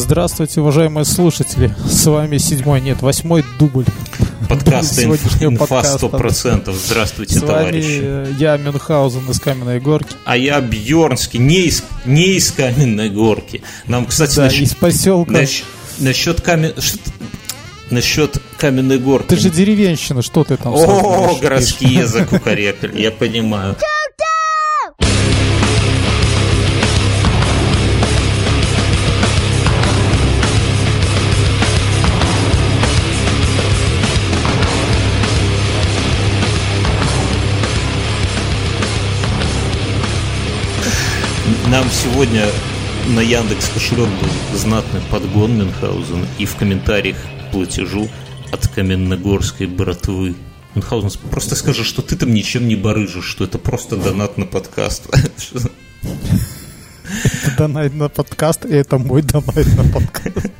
Здравствуйте, уважаемые слушатели. С вами седьмой, нет, восьмой дубль. Подкаста «Инфа 100%». Здравствуйте, С товарищи. вами я, Мюнхгаузен из Каменной Горки. А я Бьернский, не из, не из Каменной Горки. Нам, кстати, Да, насчет, из поселка. насчет, насчет камен... Насчет Каменной Горки. Ты же деревенщина, что ты там О, язык укорекали, я понимаю. Нам сегодня на Яндекс кошелек был знатный подгон Мюнхгаузен и в комментариях платежу от Каменногорской братвы. Мюнхгаузен, просто скажи, что ты там ничем не барыжишь, что это просто донат на подкаст. Это донайт на подкаст, и это мой донайт на подкаст.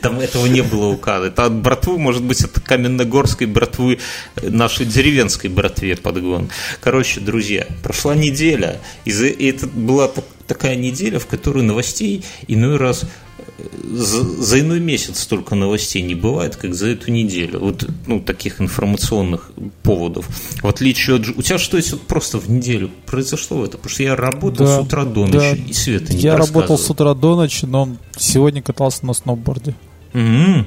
Там этого не было указа. Это от братвы, может быть, от Каменногорской братвы, нашей деревенской братве подгон. Короче, друзья, прошла неделя, и, это была такая неделя, в которой новостей иной раз э, за, за иной месяц столько новостей не бывает, как за эту неделю. Вот, ну, таких информационных поводов. В отличие от... У тебя что есть вот просто в неделю произошло это? Потому что я работал Да, с утра до да. ночи, и Света не Я работал с утра до ночи, но сегодня катался на сноуборде. М.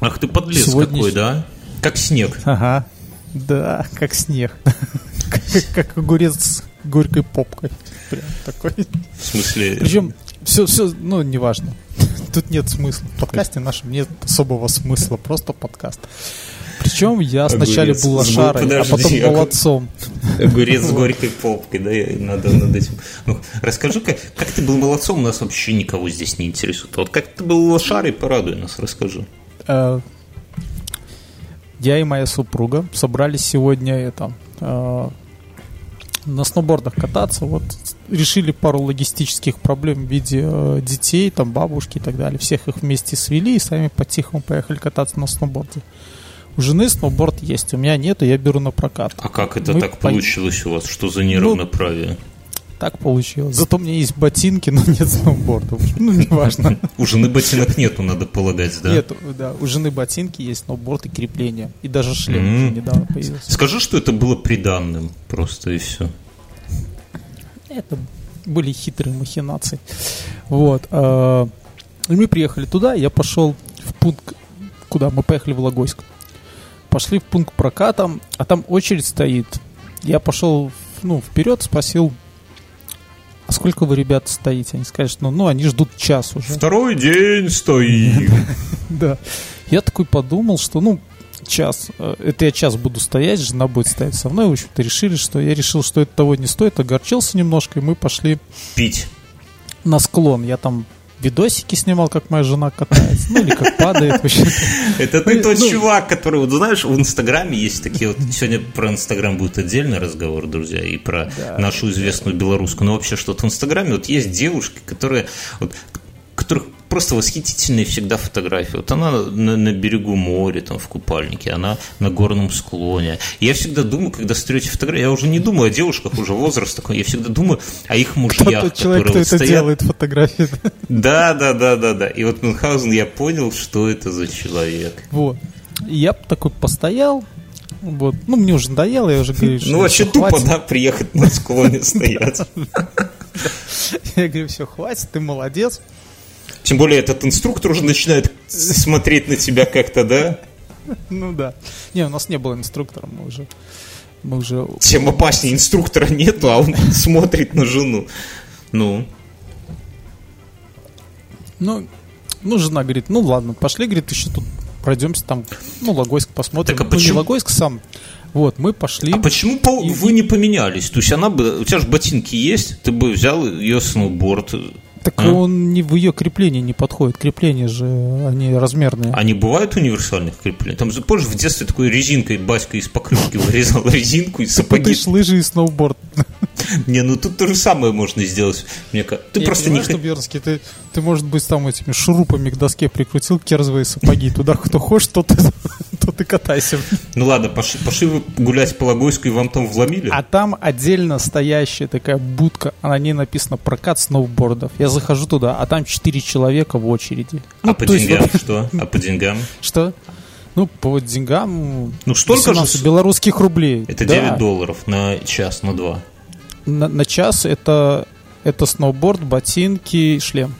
Ах ты подлец Сегодня какой, да? Как снег. Ага. Да, как снег. Как огурец с горькой попкой. Прям такой. В смысле... Причем все, все, ну, неважно. Тут нет смысла. В подкасте нашем нет особого смысла, просто подкаст. Причем я сначала был лошарой, а потом молодцом. Огурец с горькой попкой, да, и надо над этим. Ну, расскажи, как, как ты был молодцом, нас вообще никого здесь не интересует. Вот как ты был лошарой, порадуй нас, расскажи. Э, Я и моя супруга собрались сегодня это э, на сноубордах кататься. Вот решили пару логистических проблем в виде э, детей, там бабушки и так далее. Всех их вместе свели и сами по-тихому поехали кататься на сноуборде. У жены сноуборд есть, у меня нету, я беру на прокат. А как это Мы так по- получилось у вас? Что за неравноправие? Так получилось. Зато у меня есть ботинки, но нет сноуборда. Ну, неважно. У жены ботинок нету, надо полагать, да? Нет, да, у жены ботинки есть, сноуборд и крепление. И даже шлем недавно появился. Скажи, что это было приданным, просто и все. Это были хитрые махинации. Вот. э, И мы приехали туда, я пошел в пункт, куда мы поехали в Логойск. Пошли в пункт проката, а там очередь стоит. Я пошел ну, вперед, спросил, а сколько вы, ребята, стоите? Они сказали, что ну, ну, они ждут час уже. Второй день стоим. Да. Я такой подумал, что, ну, час. э, Это я час буду стоять, жена будет стоять со мной. В общем-то, решили, что я решил, что это того не стоит. Огорчился немножко, и мы пошли Пить. на склон. Я там видосики снимал, как моя жена катается. Ну, или как падает. вообще. Это ты Ну, тот ну- чувак, который, вот знаешь, в Инстаграме есть такие вот, сегодня про Инстаграм будет отдельный разговор, друзья, и про нашу известную белорусскую, но вообще что-то в Инстаграме, вот есть девушки, которые, просто восхитительные всегда фотографии. Вот она на, на берегу моря, там, в купальнике, она на горном склоне. Я всегда думаю, когда смотрю эти фотографии, я уже не думаю о девушках, уже возраст такой, я всегда думаю о их Кто мужьях, тот человек, кто которые вот это стоят делает, фотографии. да, да, да, да, да. И вот Мюнхгаузен, я понял, что это за человек. Вот. Я такой постоял. Вот. Ну, мне уже надоело, я уже говорю, что Ну, вообще тупо, хватит. да, приехать на склоне стоять. Я говорю, все, хватит, ты молодец. Тем более этот инструктор уже начинает смотреть на тебя как-то, да? Ну да. Не, у нас не было инструктора, мы уже... Мы уже... Тем опаснее, инструктора нету, а он смотрит на жену. Ну, Ну, ну, жена говорит, ну ладно, пошли, говорит, еще тут пройдемся там, ну, Логойск посмотрим. Так а Ну, не почему- Логойск сам. Вот, мы пошли. а почему по- И- вы не поменялись? То есть она бы, у тебя же ботинки есть, ты бы взял ее сноуборд. Так а? он не в ее крепление не подходит. Крепления же, они размерные. Не бывает универсальных креплений? Там, же, помнишь, в детстве такой резинкой батька из покрышки вырезал резинку и Ты сапоги ж лыжи и сноуборд. Не, ну тут то же самое можно сделать. Мне кажется. Ты Я просто не что, Бернский, ты, ты, может быть, там этими шурупами к доске прикрутил керзовые сапоги. Туда кто хочешь, тот, тот и катайся. Ну ладно, пошли, пошли вы гулять по Логойску и вам там вломили. А там отдельно стоящая такая будка, на ней написано «Прокат сноубордов». Я захожу туда, а там четыре человека в очереди. А Ну, по то есть деньгам вот- что? А по деньгам? Что? Ну, по деньгам... Ну, столько же 18 с- белорусских рублей. Это Да. 9 долларов на час, на два. На, на час это, это сноуборд, ботинки, шлем.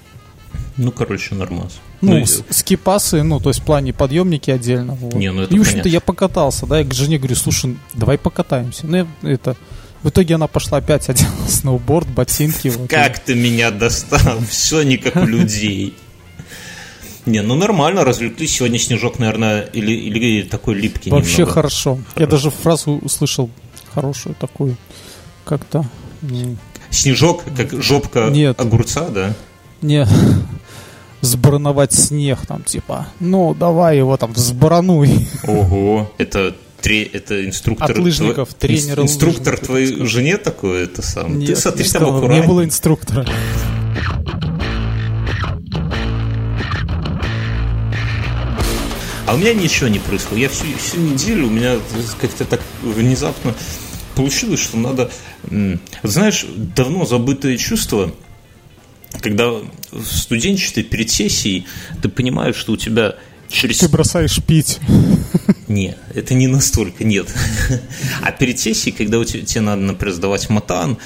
Ну, короче, нормас. Ну, с- скипасы, ну, то есть в плане подъемники отдельно. Вот. Не, ну это и, в общем-то, я покатался, да, я к жене говорю, слушай, давай покатаемся. Ну, я- это... В итоге она пошла опять одела сноуборд, ботинки. вот. Как ты меня достал? Все не как у людей. Не, ну нормально, развлеклись. Сегодня снежок, наверное, или, или такой липкий Вообще немного. хорошо. Я Хорошо. даже фразу услышал хорошую такую, как-то... Снежок, как жопка Нет. огурца, да? Не сбрановать снег там, типа, ну, давай его там взбрануй. Ого, это тре- это инструктор... От лыжников, тво- тренер ин- Инструктор лыжников, твоей так жене такой, это сам. Ты Нет, смотри, не там стало, не было инструктора. А у меня ничего не происходит. Я всю, всю неделю, у меня как-то так внезапно получилось, что надо... Знаешь, давно забытое чувство, когда в студенчестве перед сессией ты понимаешь, что у тебя через... Ты бросаешь пить. Нет, это не настолько, нет. А перед сессией, когда у тебя, тебе надо, например, сдавать матан,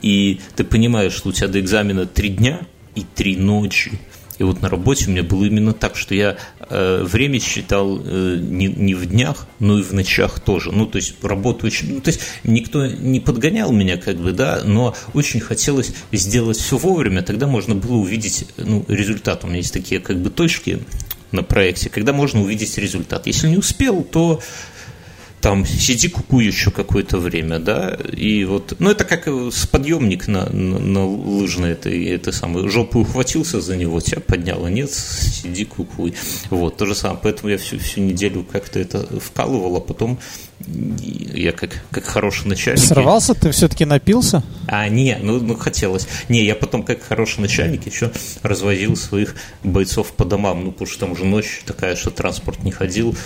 и ты понимаешь, что у тебя до экзамена три дня и три ночи, и вот на работе у меня было именно так, что я э, время считал э, не, не в днях, но и в ночах тоже. Ну, то есть работу очень... Ну, то есть никто не подгонял меня, как бы, да, но очень хотелось сделать все вовремя, тогда можно было увидеть ну, результат. У меня есть такие как бы точки на проекте, когда можно увидеть результат. Если не успел, то там сиди куку еще какое-то время, да, и вот, ну это как с подъемник на, на, на лыжной, это, это самое, жопу ухватился за него, тебя подняло, нет, сиди кукуй, вот, то же самое, поэтому я всю, всю неделю как-то это вкалывал, а потом я как, как хороший начальник... Сорвался, ты все-таки напился? А, не, ну, ну хотелось. Не, я потом, как хороший начальник, еще развозил своих бойцов по домам. Ну, потому что там уже ночь такая, что транспорт не ходил.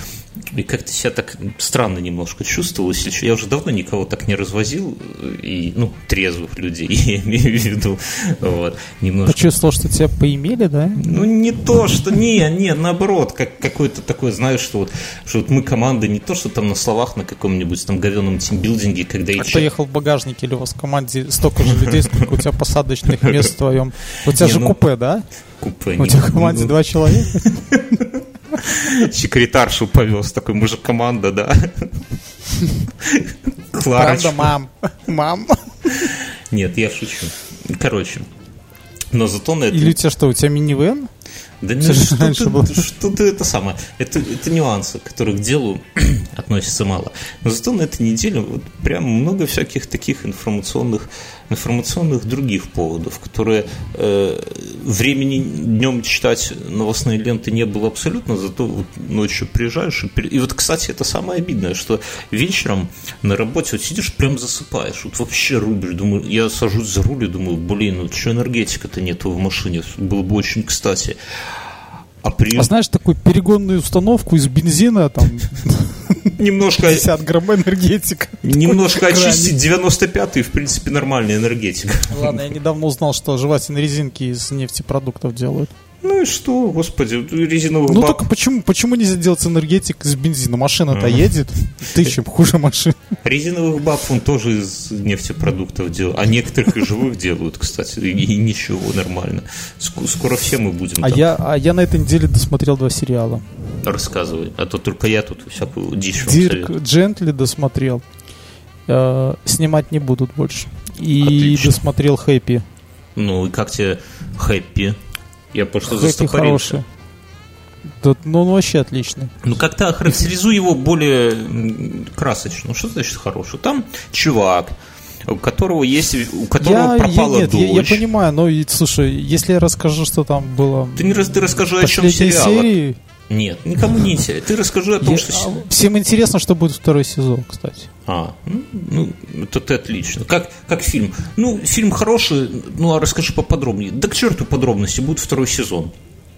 И как-то себя так странно немножко чувствовал. если. Я уже давно никого так не развозил. И, ну, трезвых людей, я имею в виду. Вот, немножко. Почувствовал, что тебя поимели, да? Ну, не то, что... Не, не, наоборот, как какой-то такой, знаешь, что вот, что вот мы команда не то, что там на словах на каком-нибудь там говеном тимбилдинге, когда и А кто ехал в багажнике или у вас в команде столько же людей, сколько у тебя посадочных мест в твоем? У тебя же ну, купе, да? купе. У тебя в команде ну, два человека? секретаршу повез, такой, же команда, да. Правда, Кларочка. мам? Мам? Нет, я шучу. Короче, но зато на это... Или у тебя что, у тебя минивэн? Да не, что, ты, было. что ты это самое. Это, это нюансы, которые к делу относятся мало. Но зато на этой неделе вот прям много всяких таких информационных, информационных других поводов, которые э, времени днем читать новостные ленты не было абсолютно, зато вот ночью приезжаешь. И, и вот, кстати, это самое обидное, что вечером на работе вот сидишь, прям засыпаешь. Вот вообще рубишь. Думаю, я сажусь за руль и думаю, блин, ну что энергетика-то нету в машине? Было бы очень кстати. А при... А знаешь, такую перегонную установку из бензина, там, немножко, 50 грамм энергетика. немножко очистить 95-й, в принципе, нормальная энергетика. Ладно, я недавно узнал, что жевательные резинки из нефтепродуктов делают. Ну и что, господи, резиновых Ну баб- только почему, почему нельзя делать энергетик из бензина? Машина-то Ага. едет, ты чем хуже машины. резиновых баб он тоже из нефтепродуктов делает. А некоторых и живых делают, кстати, и, ничего, нормально. Ск- Скоро все мы будем А я, а я на этой неделе досмотрел два сериала. рассказывать. А то только я тут всякую дичь Дирк. Джентли досмотрел. Э, снимать не будут больше. И досмотрел Хэппи. Ну и как тебе хэппи? Я просто Хэппи застопорился. Да, ну, он вообще отличный. Ну, как-то охарактеризуй его более красочно. Ну, Что значит хороший? Там чувак, у которого есть, у которого Я, пропала я, нет, я, я дочь. понимаю, но слушай, если я расскажу, что там было Ты не раз ты расскажи, о чем сериал. серии, Нет, никому не интересно. Ты расскажи о том, Я- что... а, Всем интересно, что будет второй сезон, кстати. А, ну, ну, это ты отлично. Как, как фильм? Ну, фильм хороший, ну, а расскажи поподробнее. Да к черту подробности, будет второй сезон.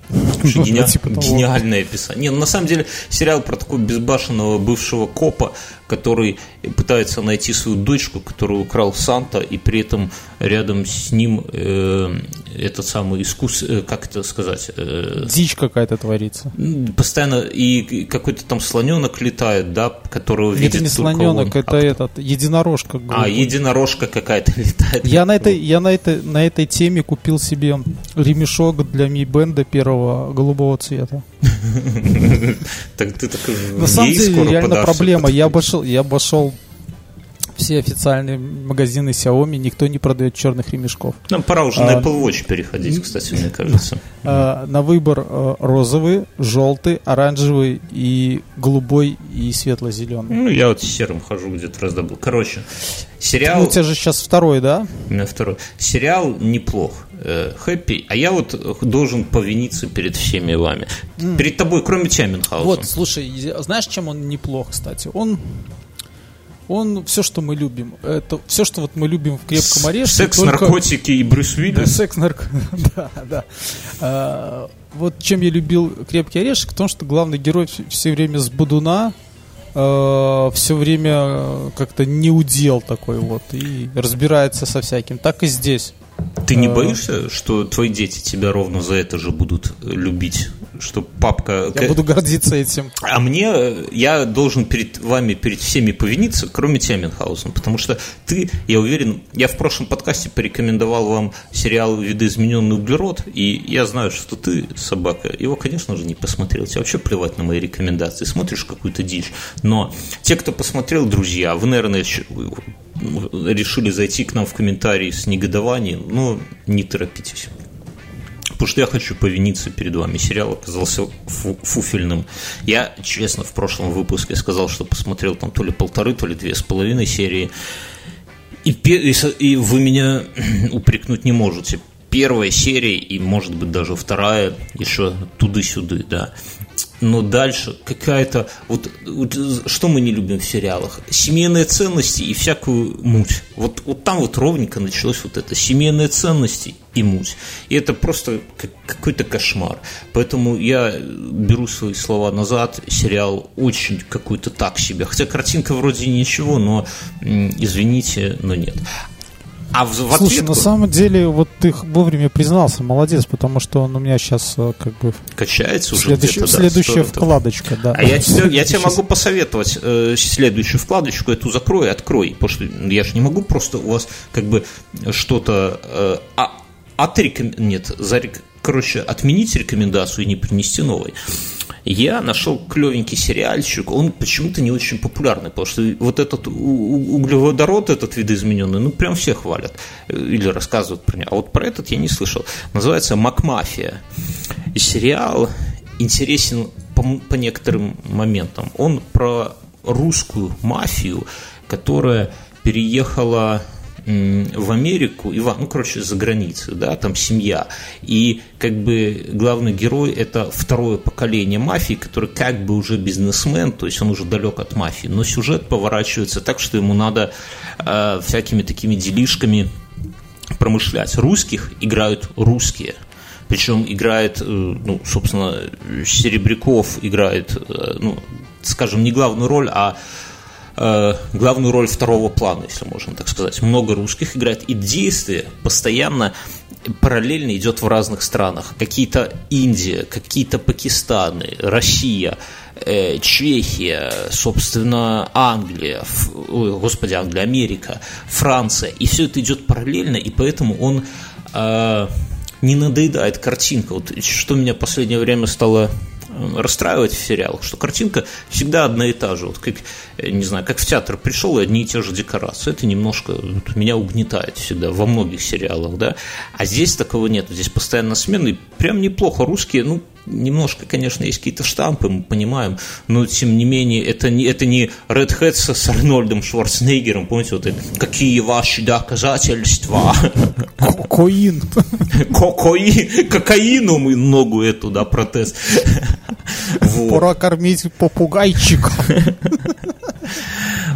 Вообще Ну, да, типа того. гениальное описание. Не, ну, на самом деле сериал про такого безбашенного бывшего копа, который пытается найти свою дочку, которую украл Санта, и при этом рядом с ним э, этот самый искус, э, как это сказать, э, Дичь какая-то творится. постоянно и какой-то там слоненок летает, да, которого видит это не слоненок, он. это А, этот единорожка. а, единорожка какая-то летает. Я на этой, я на этой, на этой теме купил себе ремешок для ми бенда первого голубого цвета. Так ты такой На самом деле реально проблема. Я обошел, я обошел все официальные магазины Xiaomi, никто не продает черных ремешков. Нам пора уже на А, Apple Watch переходить, кстати, мне кажется. А, на выбор а, розовый, желтый, оранжевый и голубой и светло-зеленый. Ну, я вот с серым хожу, где-то раздобыл. Короче, Ну, сериал... у тебя же сейчас второй, да? У меня второй. Сериал неплох. э, Хэппи. А я вот должен повиниться перед всеми вами. Перед тобой, кроме тебя, Мюнхгаузен. Вот, слушай, знаешь, чем он неплох, кстати? Он, он все, что мы любим. Это все, что вот мы любим в крепком орешке. Секс, только- наркотики и Брюс Да, Уиллис. секс, нарко... да, да. А, вот чем я любил крепкий орешек, в том, что главный герой все время с будуна, все время э, как-то не удел такой вот и разбирается со всяким. Так и здесь. Ты не А. боишься, что твои дети тебя ровно за это же будут э, любить? Что папка... Я буду гордиться этим. А мне, э, я должен перед вами, перед всеми повиниться, кроме тебя, Мюнхгаузен, потому что ты, я уверен, я в прошлом подкасте порекомендовал вам сериал «Видоизмененный углерод», и я знаю, что ты, собака, его, конечно же, не посмотрел. Тебе вообще плевать на мои рекомендации, смотришь какую-то дичь. Но те, кто посмотрел, друзья, вы, наверное, решили зайти к нам в комментарии с негодованием, но не торопитесь. Потому что я хочу повиниться перед вами. Сериал оказался фу- фуфельным. Я, честно, в прошлом выпуске сказал, что посмотрел там то ли полторы, то ли две с половиной серии. И, и и вы меня упрекнуть не можете. Первая серия и, может быть, даже вторая еще туды-сюды, да. Но дальше какая-то... Вот, что мы не любим в сериалах? Семейные ценности и всякую муть. Вот, вот там вот ровненько началось вот это. Семейные ценности и муть. И это просто как- какой-то кошмар. Поэтому я беру свои слова назад. Сериал очень какой-то так себе. Хотя картинка вроде ничего, но извините, но нет. А в, в Слушай, ответку на самом деле, вот ты вовремя признался, молодец, потому что он у меня сейчас как бы качается уже следующая, где-то, да, следующая вкладочка, да. А я тебе, я тебе Следующий могу посоветовать э, следующую вкладочку, эту закрой и открой, потому что я же не могу просто у вас как бы что-то э, а, отреком... нет, зарек... короче, отменить рекомендацию и не принести новой. Я нашел клевенький сериальчик, он почему-то не очень популярный, потому что вот этот углеводород, этот видоизмененный, ну прям все хвалят э, или рассказывают про него. А вот про этот я не слышал. Называется «Макмафия». И сериал интересен по, по некоторым моментам. Он про русскую мафию, которая переехала в Америку, и, ну, короче, за границей, да, там семья. И как бы главный герой – это второе поколение мафии, который как бы уже бизнесмен, то есть он уже далек от мафии, но сюжет поворачивается так, что ему надо э, всякими такими делишками промышлять. Русских играют русские. Причем играет, э, ну, собственно, Серебряков играет, э, ну, скажем, не главную роль, а главную роль второго плана, если можно так сказать. Много русских играет, и действие постоянно параллельно идет в разных странах. Какие-то Индия, какие-то Пакистаны, Россия, э, Чехия, собственно, Англия, Ф- ой, господи, Англия, Америка, Франция. И все это идет параллельно, и поэтому он э, не надоедает картинка. Вот что меня в последнее время стало э, расстраивать в сериалах, что картинка всегда одна и та же. Вот как, э, не знаю, как в театр пришел и одни и те же декорации. Это немножко вот, меня угнетает всегда во многих сериалах, да. А здесь такого нет. Здесь постоянно смены. Прям неплохо. Русские, ну, немножко, конечно, есть какие-то штампы, мы понимаем, но тем не менее это не, это не Red Hat с, Арнольдом Шварценеггером, помните, вот это, какие ваши доказательства? Ко- Коин. Кокаи, кокаину мы ногу эту, да, протез. Вот. Пора кормить попугайчика.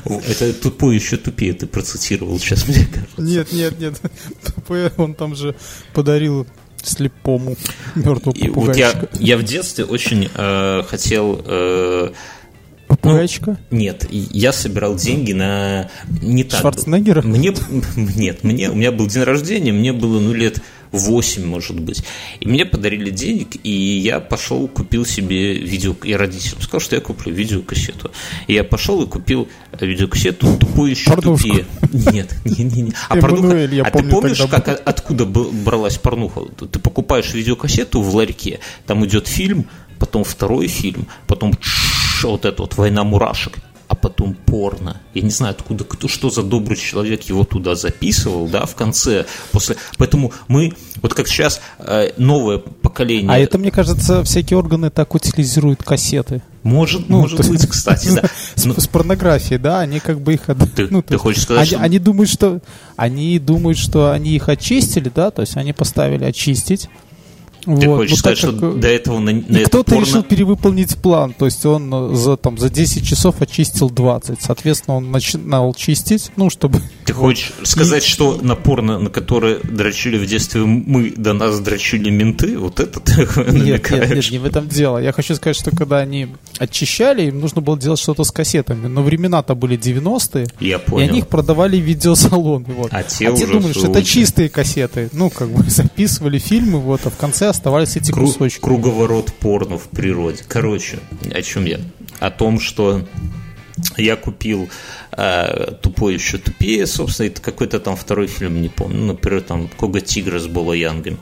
Это тупой еще тупее ты процитировал сейчас, мне кажется. Нет, нет, нет. Тупое, Он там же подарил слепому мертвому И вот я, я в детстве очень э, хотел... э, Попугайчика? нет, и я собирал деньги на... Не так. Шварценеггера? Мне, нет, мне, у меня был день рождения, мне было, ну, лет 8, может быть. И мне подарили денег, и я пошел, купил себе видео... Я родителям сказал, что я куплю видеокассету. И я пошел и купил видеокассету «Тупой еще Порнушку. тупее». Нет, не, не, не. А, порнуха... а ты помнишь, как, откуда был- бралась порнуха? Ты покупаешь видеокассету в ларьке, там идет фильм, потом второй фильм, потом вот это вот «Война мурашек», а потом порно. Я не знаю, откуда, кто, что за добрый человек его туда записывал, да, в конце. После... Поэтому мы, вот как сейчас э, новое поколение... А это, мне кажется, всякие органы так утилизируют кассеты. Может, Ну, может то- быть, кстати, да. С, Ну, с порнографией, да, они как бы их... Ты- ну, ты хочешь сказать, они, что- они думают, что они думают, что они их очистили, да, то есть они поставили очистить. Ты Вот, хочешь ну, сказать, что как, до этого на, на И кто-то порно... решил перевыполнить план, то есть он э, за, там, за 10 часов очистил 20. Соответственно, он начинал чистить, ну, чтобы... Ты хочешь сказать, что на порно, на которое дрочили в детстве мы, до нас дрочили менты? Вот это ты Нет, нет, нет, не в этом дело. Я хочу сказать, что когда они очищали, им нужно было делать что-то с кассетами. Но времена-то были 90-е, Я и понял. они их продавали в видеосалоны. Вот. А те а те думали, что это чистые кассеты. Ну, как бы записывали фильмы, вот, а в конце оставались эти Кру- кусочки. круговорот порно в природе. Короче, о чем я? О том, что я купил э, «Тупой еще тупее», собственно, это какой-то там второй фильм, не помню, например, там «Кога тигра» с Боло Янгом.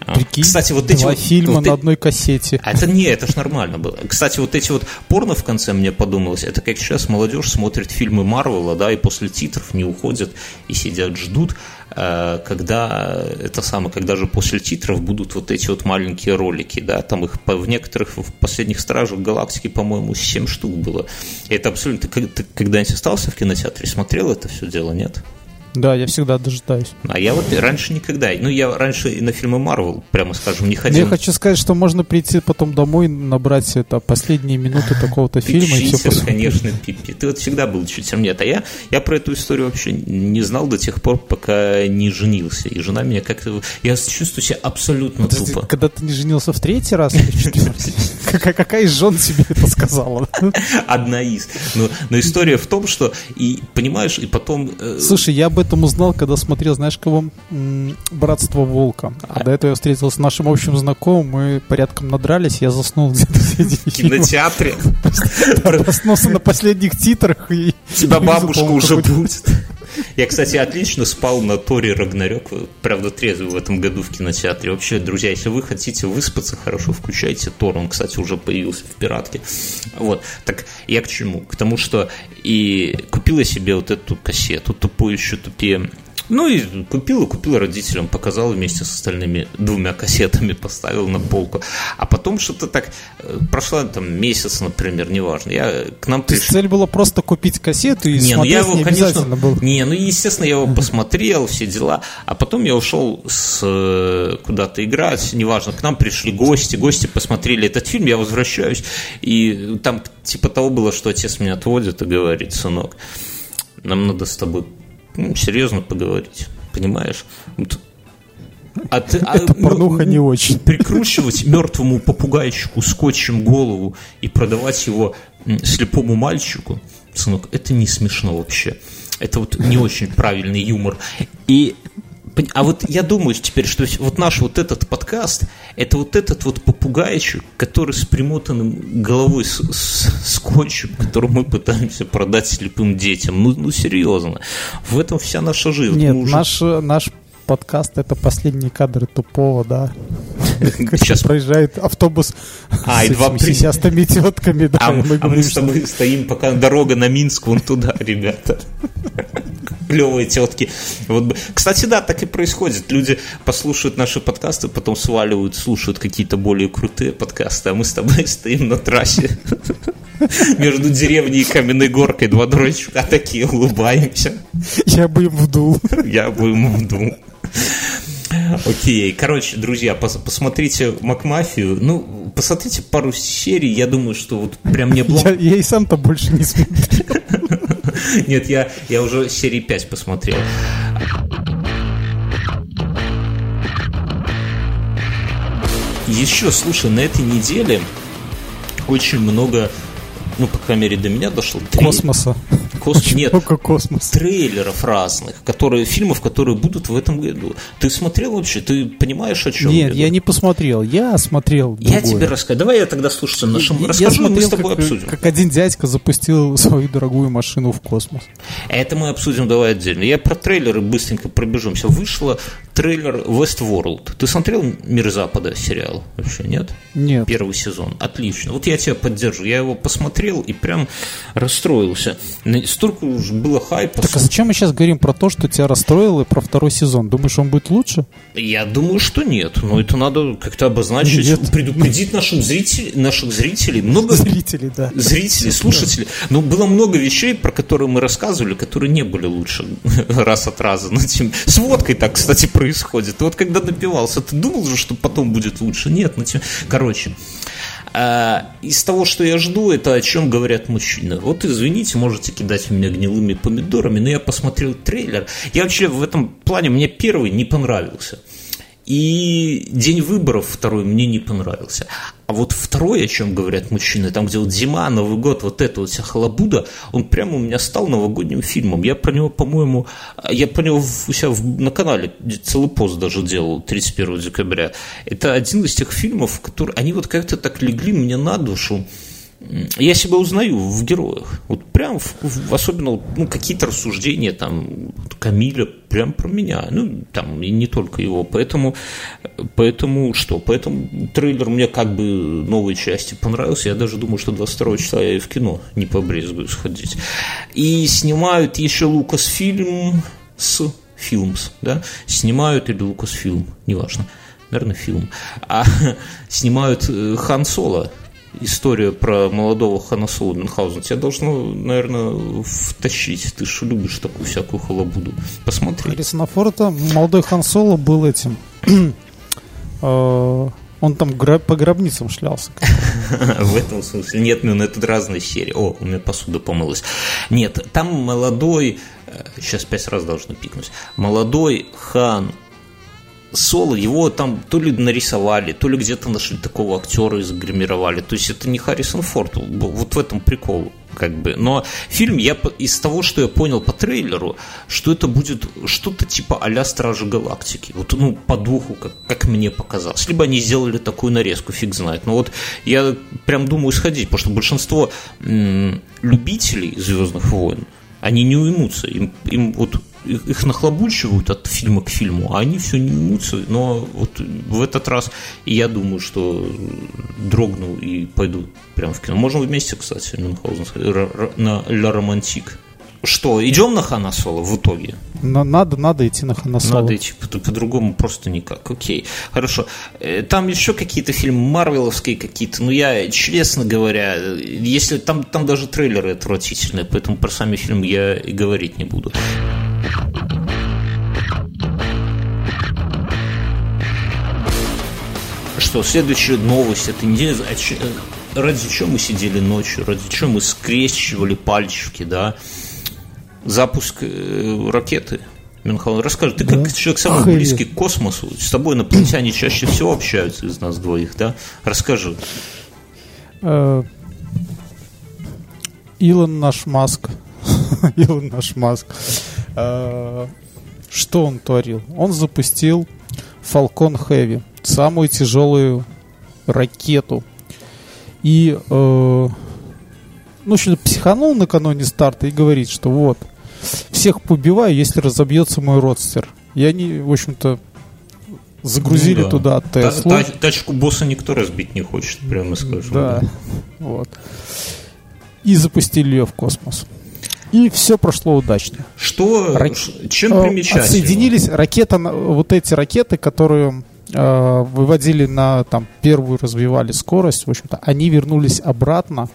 А, Прикинь, Кстати, вот эти два вот- фильма вот на э- одной кассете. А это не, это ж нормально было. Кстати, вот эти вот порно в конце мне подумалось, это как сейчас молодежь смотрит фильмы Марвела, да, и после титров не уходят и сидят, ждут, э, когда это самое, когда же после титров будут вот эти вот маленькие ролики, да, там их в некоторых, в последних Стражах Галактики, по-моему, 7 штук было. Это абсолютно, ты, ты когда-нибудь остался в кинотеатре, смотрел это все дело, нет? Да, я всегда дожидаюсь. А я вот раньше никогда, ну я раньше и на фильмы Марвел, прямо скажем, не ходил. я хочу сказать, что можно прийти потом домой, набрать это последние минуты такого-то Ты фильма и все читер, конечно, Пипи. Ты вот всегда был читером. Нет, а я, я про эту историю вообще не знал до тех пор, пока не женился. И жена меня как-то... Я чувствую себя абсолютно Подожди, тупо. когда ты не женился в третий раз или в четвертый? Какая- из жен тебе это сказала? Одна из. Но, история в том, что... И понимаешь, и потом... э, Слушай, я об этом узнал, когда смотрел, знаешь, кого? «Братство волка». А до этого я встретился с нашим общим знакомым, мы порядком надрались, я заснул где-то в кинотеатре Проснулся на последних титрах и... тебя бабушка уже будет. Я, кстати, отлично спал на Торе Рагнарёк, правда, трезвый в этом году в кинотеатре. Вообще, друзья, если вы хотите выспаться хорошо, включайте Тор. Он, кстати, уже появился в «Пиратке». Вот. Так я к чему? К тому, что и купила себе вот эту кассету, тупую еще тупее. Ну и купил и купил родителям, показал вместе с остальными двумя кассетами, поставил на полку. А потом что-то так, э, прошла там месяц, например, неважно. Я к нам То есть цель была просто купить кассету и Не, ну смотреть я его, не конечно, было. не, ну естественно я его посмотрел, все дела, а потом я ушел с э, куда-то играть, неважно, к нам пришли гости, гости посмотрели этот фильм, я возвращаюсь, и там типа того было, что отец меня отводит и говорит, сынок, нам надо с тобой ну, серьезно поговорить, понимаешь? Вот. А ты, а, Это порнуха не очень. прикручивать мертвому попугайчику скотчем голову и продавать его слепому мальчику, сынок, это не смешно вообще. Это вот не очень правильный юмор. И а вот я думаю теперь, что вот наш вот этот подкаст, это вот этот вот попугайчик, который с примотанным головой с, с- скотчем, который мы пытаемся продать слепым детям. Ну, ну серьезно. В этом вся наша жизнь. Нет, уже- наш, наш подкаст это последние кадры тупого, да. Сейчас- проезжает автобус А, с два этими сисястыми тетками, да. А, мы а мы с тобой стоим, пока дорога на Минск, вон туда, ребята. Клевые тетки. Вот, кстати, да, так и происходит. Люди послушают наши подкасты, потом сваливают, слушают какие-то более крутые подкасты, а мы с тобой стоим на трассе между деревней и Каменной Горкой, два дурачка такие улыбаемся. я бы им вдул. Я бы ему вдул. Окей, короче, друзья, пос посмотрите Макмафию. Ну, посмотрите пару серий, я думаю, что вот прям не было... Я, я и сам-то больше не смотрел. Нет, я, я уже серии 5 посмотрел. Еще, слушай, на этой неделе очень много ну, по крайней мере, до меня дошло. Космоса. Кос... Нет, много космоса. трейлеров разных, которые, фильмов, которые будут в этом году. Ты смотрел вообще? Ты понимаешь, о чем Нет, я, я не посмотрел. Я смотрел Я тебе расскажу. Давай я тогда слушателям нашим я, расскажу, я смотрел, мы с тобой как, обсудим. Как один дядька запустил свою дорогую машину в космос. Это мы обсудим давай отдельно. Я про трейлеры быстренько пробежимся. Вышло трейлер Westworld. Ты смотрел «Мир Запада» сериал? Вообще нет? Нет. Первый сезон. Отлично. Вот я тебя поддержу. Я его посмотрел и прям расстроился. Столько уж было хайпа. Так а зачем мы сейчас говорим про то, что тебя расстроило и про второй сезон? Думаешь, он будет лучше? Я думаю, что нет. Но это надо как-то обозначить, нет. предупредить нашим зрителей, наших зрителей. Много зрителей, да. Зрителей, слушателей. Но ну, было много вещей, про которые мы рассказывали, которые не были лучше раз от раза. Ну, тем... С водкой так, кстати, происходит. Ты вот когда напивался, ты думал же, что потом будет лучше? Нет, ну, короче. А, из того, что я жду, это о чем говорят мужчины. Вот извините, можете кидать меня гнилыми помидорами, но я посмотрел трейлер. Я вообще в этом плане, мне первый не понравился. И день выборов второй мне не понравился. А вот второй, о чем говорят мужчины, там, где вот зима, Новый год, вот это вот вся халабуда, он прямо у меня стал новогодним фильмом. Я про него, по-моему, я про него у себя в, на канале целый пост даже делал 31 декабря. Это один из тех фильмов, которые, они вот как-то так легли мне на душу я себя узнаю в героях. Вот прям, в, в, особенно ну, какие-то рассуждения там Камиля прям про меня. Ну, там и не только его. Поэтому, поэтому что? Поэтому трейлер мне как бы новой части понравился. Я даже думаю, что 22 числа я и в кино не побрезгую сходить. И снимают еще Лукас фильм с Фильмс, да, снимают или Лукас фильм, неважно, наверное, фильм, а снимают э, Хан Соло, история про молодого Хана Соло Мюнхгаузена тебя должно, наверное, втащить. Ты же любишь такую всякую халабуду. Посмотри. Харрисона Форда молодой Хан Соло был этим... Э, он там по гробницам шлялся. В этом смысле. Нет, ну это разные серии. О, у меня посуда помылась. Нет, там молодой... Сейчас э, пять раз должно пикнуть. Молодой хан Соло, его там то ли нарисовали, то ли где-то нашли такого актера и загримировали. То есть это не Харрисон Форд, вот в этом прикол как бы. Но фильм, я из того, что я понял по трейлеру, что это будет что-то типа а-ля Стражи Галактики. Вот, ну, по духу, как, как мне показалось. Либо они сделали такую нарезку, фиг знает. Но вот я прям думаю сходить, потому что большинство м- любителей Звездных войн, они не уймутся. Им, им вот их нахлобучивают от фильма к фильму, а они все не уймутся. Но вот в этот раз я думаю, что дрогну и пойду прямо в кино. Можем вместе, кстати, Мюнхгаузен, на Ля Романтик. Что, идем на Хана Соло в итоге? Но надо, надо идти на Хана Соло. Надо идти, по-другому просто никак. Окей, хорошо. Э, там еще какие-то фильмы марвеловские какие-то, но я, честно говоря, если там, там даже трейлеры отвратительные, поэтому про сами фильмы я и говорить не буду. Что, следующая новость этой недели. А ради чего мы сидели ночью? Ради чего мы скрещивали пальчики, да? Запуск э, ракеты. Мюнхгаузен, расскажи, ты как да? человек самый Охренеть. близкий к космосу, с тобой инопланетяне чаще всего общаются из нас двоих, да? Расскажи. Э, Илон наш Маск. Илон наш Маск. Э, что он творил? Он запустил Falcon Heavy, самую тяжелую ракету. И, э, ну, что-то психанул накануне старта и говорит, что вот, всех побиваю, если разобьется мой родстер. И они, в общем-то, загрузили ну, да. туда Теслу. Та, та, тачку босса никто разбить не хочет, прямо скажем. Да, да. вот. И запустили ее в космос. И все прошло удачно. Что, Рак... чем э, примечательно? Соединились ракеты, вот эти ракеты, которые э, выводили на там первую, развивали скорость, в общем-то, они вернулись обратно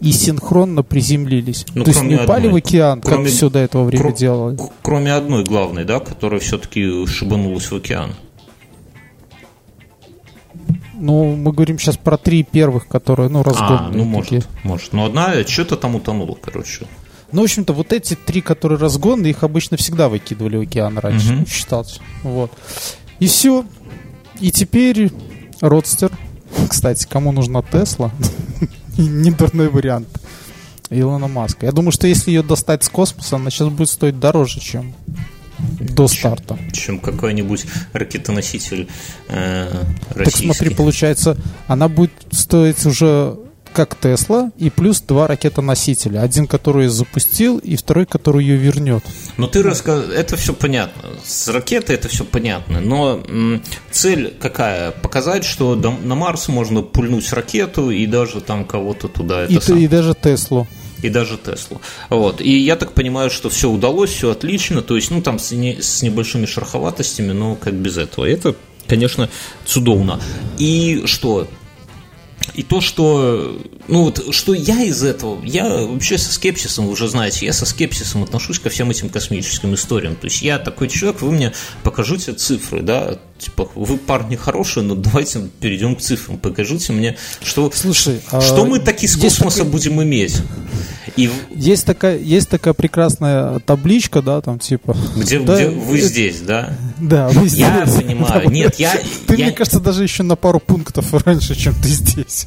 и синхронно приземлились. Ну, То есть не упали одной. в океан, кроме, как все до этого времени кро- делали. Кроме одной главной, да, которая все-таки шибанулась в океан. Ну, мы говорим сейчас про три первых, которые, ну, разгонные. А, ну, может, может. Но одна что-то там утонула, короче. Ну, в общем-то, вот эти три, которые разгонные, их обычно всегда выкидывали в океан раньше, угу. считался. Вот. И все. И теперь родстер. Кстати, кому нужна Тесла? Не дурной вариант. Илона Маска. Я думаю, что если ее достать с космоса, она сейчас будет стоить дороже, чем до старта. Чем какой-нибудь ракетоноситель э, российский. Так смотри, получается, она будет стоить уже как Тесла, и плюс два ракетоносителя. Один, который запустил, и второй, который ее вернет. Ну, ты рассказал, это все понятно. С ракетой это все понятно. Но цель какая? Показать, что на Марс можно пульнуть ракету и даже там кого-то туда. Это и, сам... и даже Теслу и даже Теслу. Вот. И я так понимаю, что все удалось, все отлично, то есть, ну, там с, не, с небольшими шероховатостями, но как без этого. Это, конечно, чудовно. И что? И то, что, ну вот, что я из этого, я вообще со скепсисом, вы уже знаете, я со скепсисом отношусь ко всем этим космическим историям. То есть я такой человек, вы мне покажите цифры, да, типа, вы парни хорошие, но давайте перейдем к цифрам, покажите мне, что, Слушай, что а мы таки с космоса такой... будем иметь. И... Есть, такая, есть такая прекрасная табличка, да, там типа... Где, да, где вы это... здесь, да? Да, вы здесь. Я понимаю. Нет, я... Ты, я... мне кажется, даже еще на пару пунктов раньше, чем ты здесь.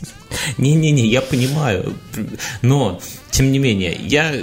Не-не-не, я понимаю. Но, тем не менее, я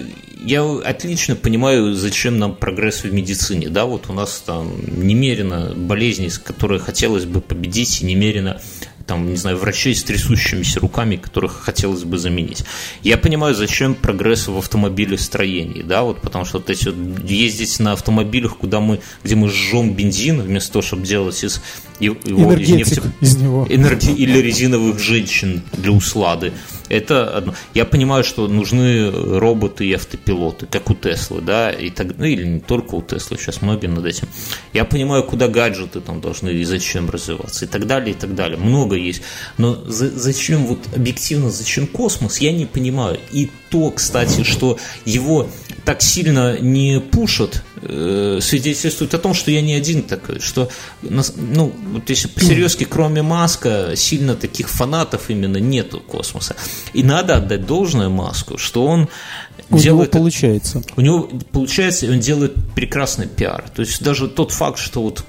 я отлично понимаю, зачем нам прогресс в медицине. Да, вот у нас там немерено болезней, которые хотелось бы победить, и немерено там, не знаю, врачей с трясущимися руками, которых хотелось бы заменить. Я понимаю, зачем прогресс в автомобилестроении, да, вот потому что вот эти вот ездить на автомобилях, куда мы, где мы жжем бензин, вместо того, чтобы делать из его, из, нефти, из него. Энерги, или резиновых женщин для услады. Это одно. Я понимаю, что нужны роботы и автопилоты, как у Теслы, да, и так, ну или не только у Теслы, сейчас многие над этим. Я понимаю, куда гаджеты там должны и зачем развиваться, и так далее, и так далее. Много есть. Но за, зачем, вот объективно, зачем космос, я не понимаю. И то, кстати, что его так сильно не пушат, э, свидетельствует о том, что я не один такой, что, ну, вот если по-серьезки, кроме Маска, сильно таких фанатов именно нету космоса. И надо отдать должное Маску, что он у делает... него получается. У него получается, и он делает прекрасный пиар. То есть даже тот факт, что вот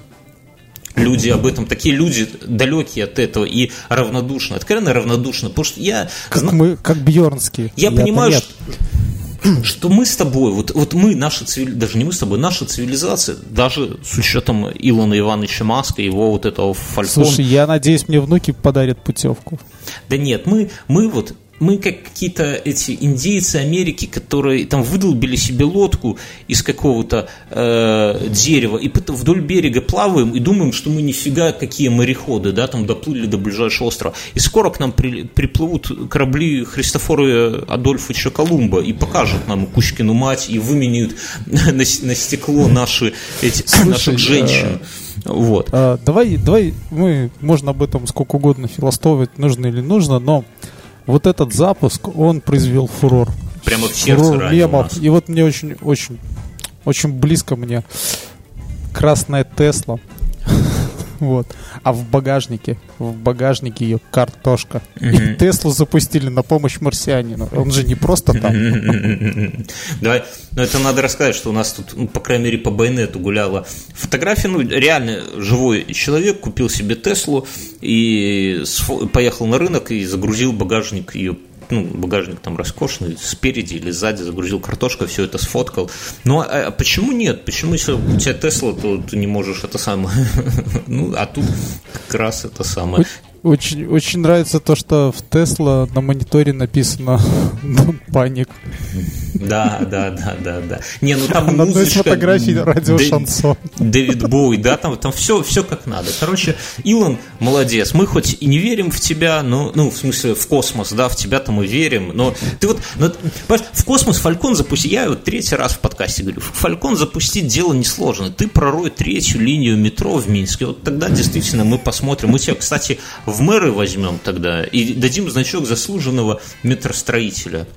люди об этом, такие люди далекие от этого и равнодушны, откровенно равнодушны, потому что я... Как мы, как Бьернские. Я, я понимаю, что что мы с тобой, вот, вот мы, наша цивилизация, даже не мы с тобой, наша цивилизация, даже с учетом Илона Ивановича Маска, его вот этого фалькона. Слушай, я надеюсь, мне внуки подарят путевку. Да нет, мы, мы вот мы как какие-то эти индейцы Америки, которые там выдолбили себе лодку из какого-то э, дерева и вдоль берега плаваем и думаем, что мы нифига какие мореходы, да, там доплыли до ближайшего острова. И скоро к нам при, приплывут корабли Христофора Адольфовича Колумба и покажут нам Кучкину мать и выменяют на, на стекло наши, эти, Слушай, наших женщин. Э... Вот. А, давай, давай, мы можно об этом сколько угодно философовать, нужно или нужно, но вот этот запуск, он произвел фурор. Прямо в сердце фурор мемов. И вот мне очень, очень, очень близко мне красная Тесла. Вот. А в багажнике, в багажнике ее картошка. И Теслу запустили на помощь марсианину. Он же не просто там. Давай, ну это надо рассказать, что у нас тут, ну, по крайней мере, по байонету гуляла фотография. Ну, реально живой человек купил себе Теслу и поехал на рынок и загрузил багажник ее ну, багажник там роскошный, спереди или сзади загрузил картошка, все это сфоткал. Ну, а, а почему нет? Почему, если у тебя Тесла, то ты не можешь это самое? ну, а тут как раз это самое. Очень, очень нравится то, что в Тесла на мониторе написано «Паник». Да, да, да, да, да. Не, ну там На одной из фотографий радио Шансон. Дэвид Боуи, да, там, там все, все как надо. Короче, Илон молодец. Мы хоть и не верим в тебя, но, ну, в смысле, в космос, да, в тебя-то мы верим, но ты вот, ну, в космос Фалькон запусти, я вот третий раз в подкасте говорю, Фалькон запустить дело несложно. Ты пророй третью линию метро в Минске, вот тогда действительно мы посмотрим. Мы тебя, кстати, в мэры возьмем тогда и дадим значок заслуженного метростроителя.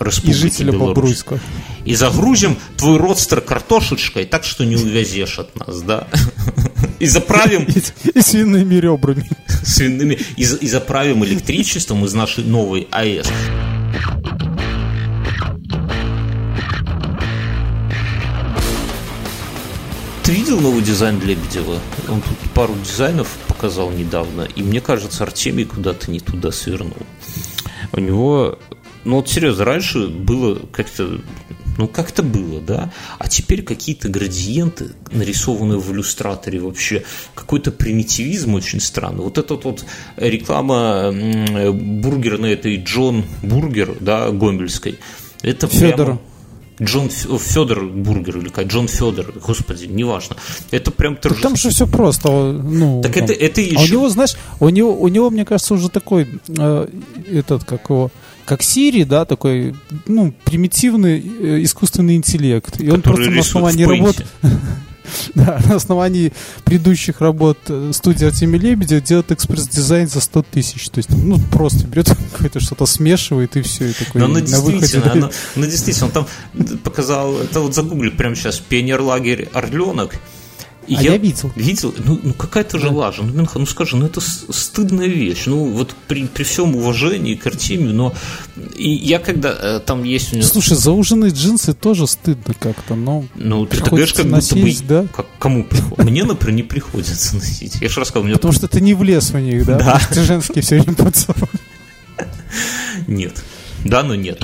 Республики И жителя Беларусь. Бобруйска. И загрузим твой родстер картошечкой, так что не увязешь от нас, да? И заправим И, и свиными ребрами. свиными, и заправим электричеством из нашей новой АЭС. Ты видел новый дизайн Лебедева? Он тут пару дизайнов показал недавно, и мне кажется, Артемий куда-то не туда свернул. У него, ну вот серьезно, раньше было как-то, ну как-то было, да, а теперь какие-то градиенты, нарисованные в иллюстраторе вообще, какой-то примитивизм очень странный. Вот эта вот реклама бургерной этой Джон Бургер, да, гомельской, это Фёдор. прямо... Джон Федор Бургер или как Джон Федор, господи, неважно. Это прям торжество. там же все просто. Ну, Так там- это, это А у еще... него, знаешь, у него, у него, мне кажется, уже такой, э, этот, как его, как Сири, да, такой, ну, примитивный э, искусственный интеллект. И он просто на основании работ, да, на основании предыдущих работ э, студии Артемия Лебедева делает экспресс-дизайн за 100 тысяч. То есть, ну, просто берет какое-то что-то смешивает и все, и такой Но выходе. действительно, оно, оно действительно, он там показал, это вот загугли прямо сейчас, пионер-лагерь Орленок. И А я видел. Видел? Ну, ну какая-то же лажа. Ну, Минха, ну скажи, ну это стыдная вещь. Ну, вот при, при всем уважении к Артемию, но и я когда э, там есть у него... Слушай, зауженные джинсы тоже стыдно как-то, но... Ну, ты говоришь, как будто бы... носить, да? Как, кому приходится? Мне, например, не приходится носить. Я же рассказал, меня Потому что ты не влез в них, да? Да. Ты женский все время под собой. нет. Да, но нет.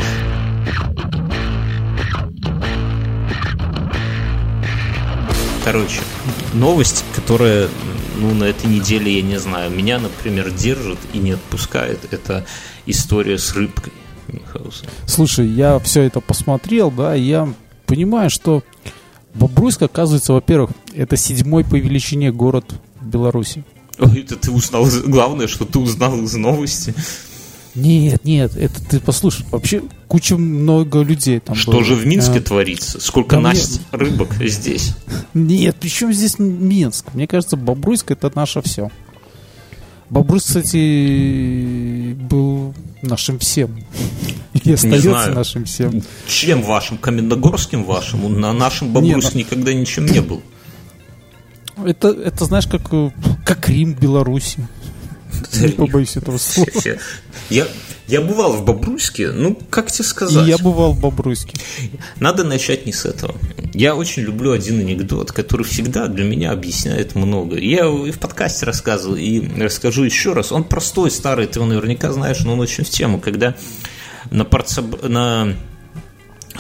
Короче, новость, которая ну, на этой неделе, я не знаю, меня, например, держит и не отпускает, это история с рыбкой Мюнхгаузена. Слушай, я все это посмотрел, да, и я понимаю, что Бобруйск, оказывается, во-первых, это седьмой по величине город Беларуси. Ой, это ты узнал, главное, что ты узнал из новости. Нет, нет, это ты послушай, вообще куча много людей там Что было. же в Минске А, творится? Сколько мне- Насть рыбок здесь? Нет, причем здесь Минск? Мне кажется, Бобруйск это наше все. Бобруйск, кстати, был нашим всем. И остается знаю. нашим всем. Чем вашим? Каменногорским вашим? На нашем Бобруйске никогда ничем не был. Это, это знаешь, как, э, как Рим Беларуси. Не побоюсь этого слова. Я, я бывал в Бобруйске, ну, как тебе И сказать? я бывал в Бобруйске. Надо начать не с этого. Я очень люблю один анекдот, который всегда для меня объясняет много. Я и в подкасте рассказывал, и расскажу еще раз. Он простой, старый, ты его наверняка знаешь, но он очень в тему. Когда на, партсоб- на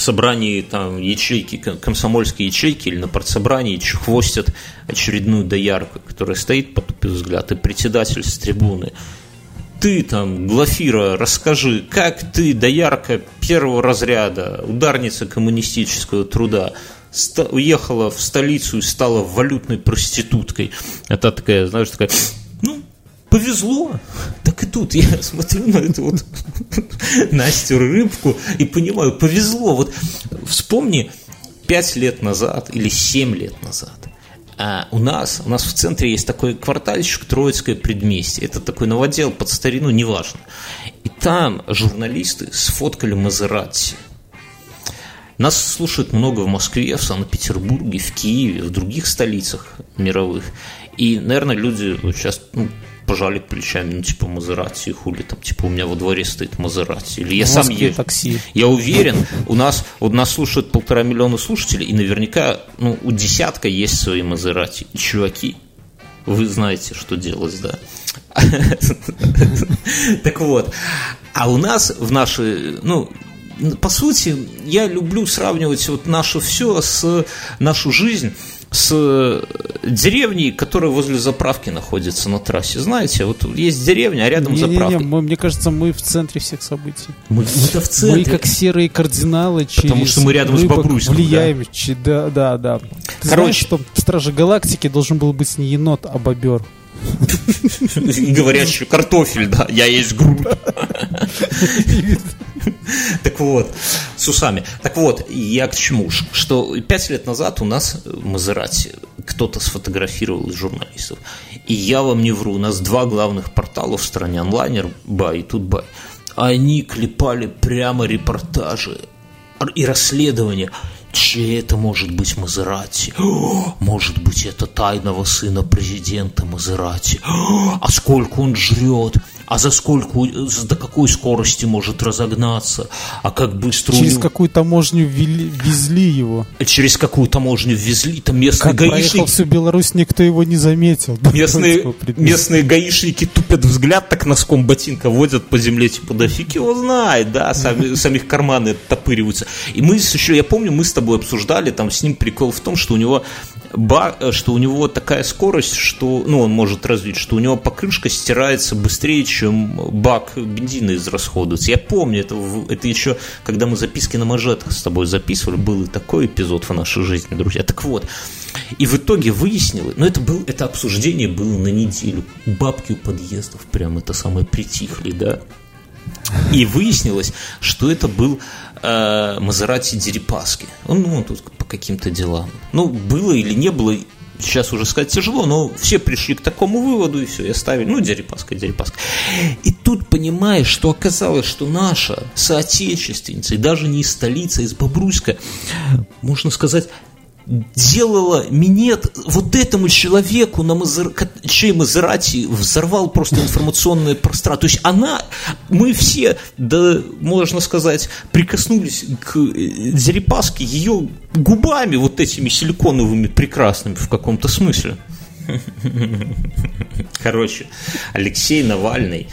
собрании там ячейки, ком- комсомольской ячейки или на партсобрании чехвостят очередную доярку, которая стоит потупив взгляд, и председатель с трибуны ты там, Глафира, расскажи, как ты, доярка первого разряда, ударница коммунистического труда, уехала в столицу и стала валютной проституткой. Это такая, знаешь, такая, повезло. Так и тут я смотрю на эту вот Настю Рыбку и понимаю, повезло. Вот вспомни, пять лет назад или семь лет назад а у нас, у нас в центре есть такой квартальчик Троицкое предместье. Это такой новодел под старину, неважно. И там журналисты сфоткали Мазерати. Нас слушают много в Москве, в Санкт-Петербурге, в Киеве, в других столицах мировых. И, наверное, люди сейчас ну, пожали плечами, ну, типа, Мазерати, хули там, типа, у меня во дворе стоит Мазерати. Или я сам езжу. такси. Я уверен, у нас, вот нас слушают полтора миллиона слушателей, и наверняка ну, у десятка есть свои Мазерати. И чуваки, вы знаете, что делать, да? Так вот, а у нас в нашей, ну, по сути, я люблю сравнивать вот наше все с нашу жизнь с деревней, которая возле заправки находится на трассе. Знаете, вот есть деревня, а рядом Не-не-не, заправка. мы- мне кажется, мы в центре всех событий. Мы, мы-то в центре. Мы как серые кардиналы через Потому что мы рядом с Бобруйском, влияем. че- Да, да, да. Ты Короче. знаешь, что в Страже Галактики должен был быть не енот, а бобер. Говорящий картофель, да, я есть грудь. Так вот, с усами. Так вот, я к чему? Что пять лет назад у нас в Мазерати кто-то сфотографировал из журналистов. И я вам не вру, у нас два главных портала в стране, онлайнер Бай и Тутбай. они клепали прямо репортажи и расследования Чей это может быть Мазерати? Может быть, это тайного сына президента Мазерати. А сколько он жрет? А за сколько, до какой скорости может разогнаться, а как быстро... Через какую таможню ввели, везли его. Через какую таможню везли, там местные как гаишники... всю Беларусь, никто его не заметил. Местные, местные гаишники тупят взгляд, так носком ботинка водят по земле, типа, да фиг его знает, да, сами, самих карманы топыриваются. И мы еще, я помню, мы с тобой обсуждали, там с ним прикол в том, что у него ба, что у него такая скорость, что, ну, он может развить, что у него покрышка стирается быстрее, чем бак бензина израсходуется. Я помню, это, это еще, когда мы записки на мажетах с тобой записывали, был и такой эпизод в нашей жизни, друзья. Так вот, и в итоге выяснилось, но это, был, это обсуждение было на неделю. Бабки у подъездов прям это самое притихли, да. И выяснилось, что это был э, Мазерати Дерипаски. Он, ну, он тут по каким-то делам. Ну, было или не было, сейчас уже сказать тяжело, но все пришли к такому выводу, и все, и оставили, ну, Дерипаска, Дерипаска. И тут понимаешь, что оказалось, что наша соотечественница, и даже не из столицы, а из Бобруйска, можно сказать, делала минет вот этому человеку, на Мазер... чей Мазерати взорвал просто информационное пространство. То есть она, мы все, да, можно сказать, прикоснулись к Дерипаске ее губами вот этими силиконовыми прекрасными в каком-то смысле. Короче, Алексей Навальный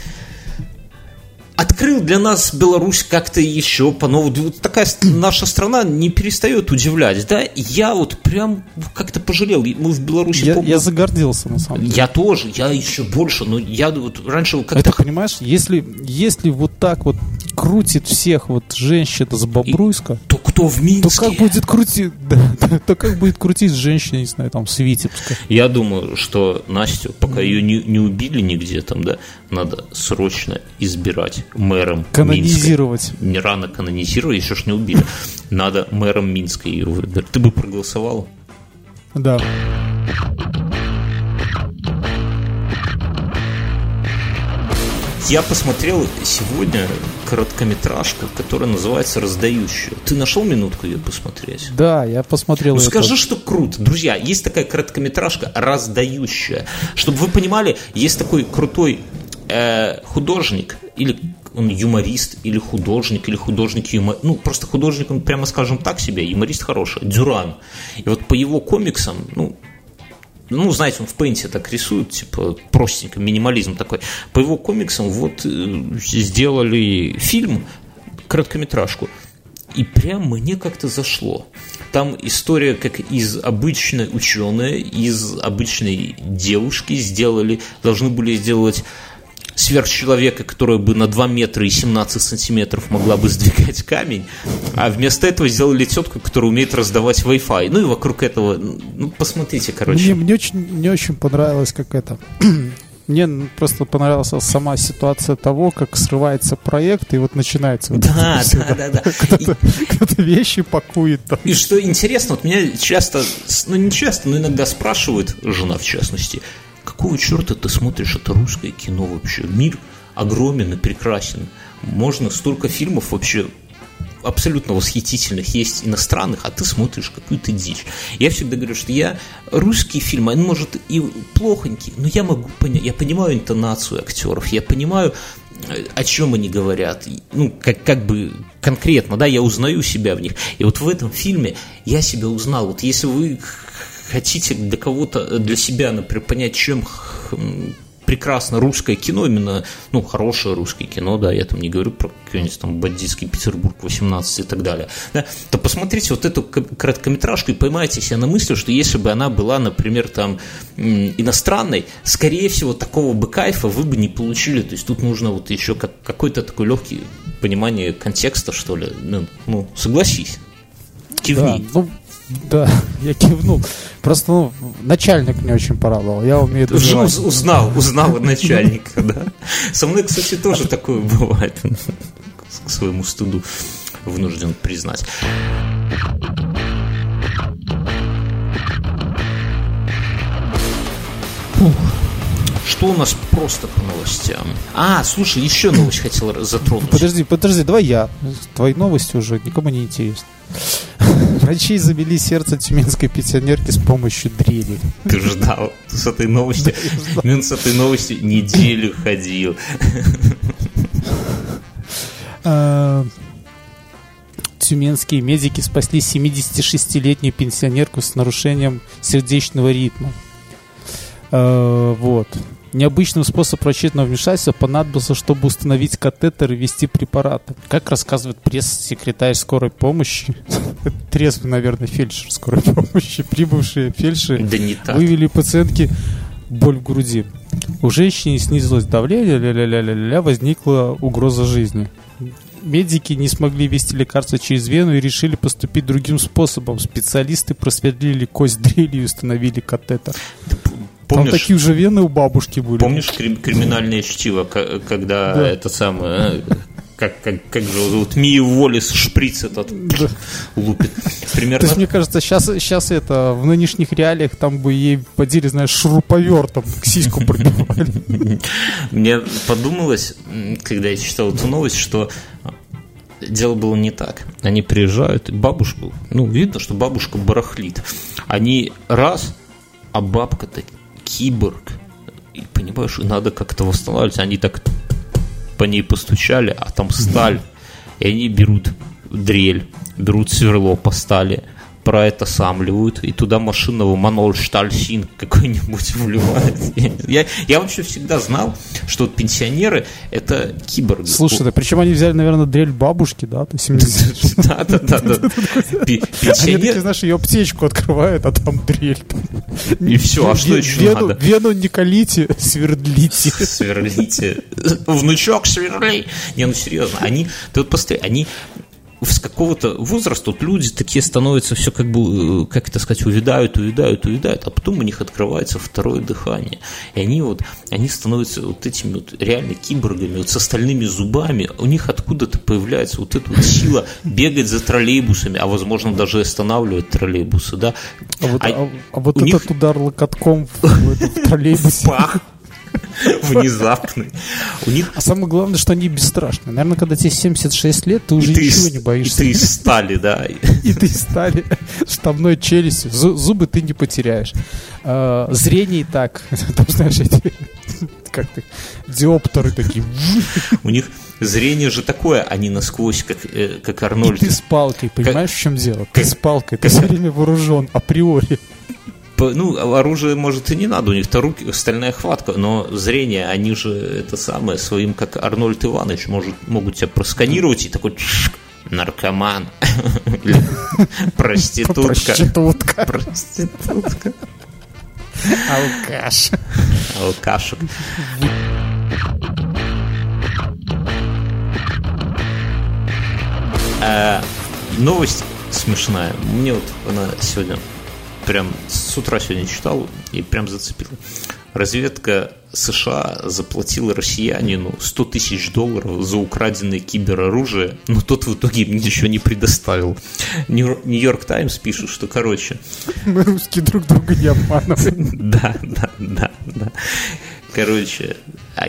открыл для нас Беларусь как-то еще по-новому. Вот такая наша страна не перестает удивлять, да? Я вот прям как-то пожалел. Мы в Беларуси... Я, я загордился, на самом деле. Я тоже, я еще больше, но я вот раньше как-то... Это, понимаешь, если, если вот так вот крутит всех вот женщин с Бобруйска... И, то кто в Минске? То как будет крутить... Да, то как будет крутить женщина, не знаю, там, с Витебска? Я думаю, что Настю, пока ее не, не убили нигде там, да, надо срочно избирать мэром Канонизировать. Минска. Не рано канонизировать, еще ж не убили. Надо мэром Минска ее выбрать. Ты бы проголосовал? Да. Я посмотрел сегодня короткометражка, которая называется «Раздающая». Ты нашел минутку ее посмотреть? Да, я посмотрел. Ну, скажи, что круто. Друзья, есть такая короткометражка «Раздающая». Чтобы вы понимали, есть такой крутой э, художник или он юморист или художник, или художник юмор... Ну, просто художник, он прямо скажем так себе, юморист хороший, Дюран. И вот по его комиксам, ну, ну, знаете, он в пейнте так рисует, типа, простенько, минимализм такой. По его комиксам вот э, сделали фильм, короткометражку, и прям мне как-то зашло. Там история как из обычной ученой, из обычной девушки сделали, должны были сделать сверхчеловека, которая бы на 2 метра и 17 сантиметров могла бы сдвигать камень, а вместо этого сделали тетку, которая умеет раздавать Wi-Fi. Ну и вокруг этого, ну посмотрите, короче. Мне, мне, очень, мне очень понравилось, как это... Мне просто понравилась сама ситуация того, как срывается проект, и вот начинается. Вот да, да, да, да. Кто-то, кто вещи пакует. Там. И что интересно, вот меня часто, ну не часто, но иногда спрашивают, жена в частности, какого черта ты смотришь это русское кино вообще? Мир огромен и прекрасен. Можно столько фильмов вообще абсолютно восхитительных есть иностранных, а ты смотришь какую-то дичь. Я всегда говорю, что я русский фильм, он может и плохонький, но я могу понять, я понимаю интонацию актеров, я понимаю, о чем они говорят, ну, как, как бы конкретно, да, я узнаю себя в них. И вот в этом фильме я себя узнал. Вот если вы хотите для кого-то, для себя, например, понять, чем прекрасно русское кино, именно, ну, хорошее русское кино, да, я там не говорю про какой-нибудь там бандитский Петербург 18 и так далее, да, то посмотрите вот эту короткометражку и поймайте себя на мысли, что если бы она была, например, там иностранной, скорее всего, такого бы кайфа вы бы не получили, то есть тут нужно вот еще как, какой-то такой легкий понимание контекста, что ли, ну, ну согласись. Кивни. Да, ну, да, я кивнул. Просто, ну, начальник мне очень порадовал. Я умею доживать. Узнал, узнал начальника, да. Со мной, кстати, тоже такое бывает. К своему стыду вынужден признать. что у нас просто по новостям? А, слушай, еще новость хотел затронуть. Подожди, подожди, давай я. Твои новости уже никому не интересны. Врачи завели сердце тюменской пенсионерки с помощью дрели. Ты ждал с этой новости. Мин с этой новостью неделю ходил. А, Тюменские медики спасли 76-летнюю пенсионерку с нарушением сердечного ритма. А, Вот. Необычным способ врачебного вмешательства понадобился, чтобы установить катетер и ввести препараты. Как рассказывает пресс-секретарь скорой помощи, трезвый, наверное, фельдшер скорой помощи, прибывшие фельдшеры Да не так. вывели пациентке боль в груди. У женщины снизилось давление, ля-ля-ля-ля-ля, возникла угроза жизни. Медики не смогли ввести лекарство через вену и решили поступить другим способом. Специалисты просверлили кость дрелью и установили катетер. Там Помнишь, такие же вены у бабушки были. помнишь крим- криминальное чтиво, когда Да. это самое... э, Как, как, как же зовут? Мия Уоллес шприц этот Да. лупит. То Примерно есть, мне кажется, сейчас, сейчас это, в нынешних реалиях, там бы ей подели, знаешь, шуруповертом к сиську пробивали. Мне подумалось, когда я читал эту новость, что дело было не так. Они приезжают, бабушку, ну, видно, что бабушка барахлит. Они раз, а бабка-то киборг. И понимаешь, надо как-то восстанавливать. Они так по ней постучали, а там сталь. И они берут дрель, берут сверло по стали, про это самливают, и туда машинного Манол Штальсин какой-нибудь вливает. Я, я вообще всегда знал, что вот пенсионеры это киборги. Слушай, да причем они взяли, наверное, дрель бабушки, да, то 70 Да, да, да, Они такие, знаешь, ее аптечку открывают, а там дрель. И все, а что еще надо? Вену не колите, свердлите. Сверлите. Внучок сверли. Не, ну серьезно, они, ты вот посмотри, они с какого-то возраста вот люди такие становятся все как бы, э, как это сказать, увядают, увядают, увядают, а потом у них открывается второе дыхание. И они вот, они становятся вот этими вот реально киборгами, вот с остальными зубами. У них откуда-то появляется вот эта вот сила бегать за троллейбусами, а возможно даже останавливать троллейбусы, да. А вот, А а- а вот этот них- удар локотком в, в этом троллейбусе. Пах! Внезапный. У них А самое главное, что они бесстрашны. Наверное, когда тебе 76 лет, ты уже И ты ничего из- не боишься. И ты из стали, да. И ты стали штабной челюстью. Зу- Зубы ты не потеряешь. А, Зрение и так. Там, знаешь, эти как ты, диоптеры такие. У них зрение же такое, они насквозь, как, э, как И Арнольд. ты с палкой, понимаешь, в чем дело? Ты как- с палкой, ты все время вооружен, априори. По- Ну, оружие, может, и не надо, у них-то руки, стальная хватка, но зрение, они же это самое, своим, как Арнольд Иванович, может, могут тебя просканировать и такой «Чш, наркоман, проститутка, Проститутка. проститутка, Алкаш. алкашек. А, Новость смешная. Мне вот она сегодня прям с утра сегодня читал и прям зацепила. Разведка США заплатила россиянину 100 тысяч долларов за украденное кибероружие, но тот в итоге им ничего не предоставил. Нью- Нью-Йорк Таймс пишет, что, короче, Мы русские друг друга не обманываем. да, да, да, да. Короче, а,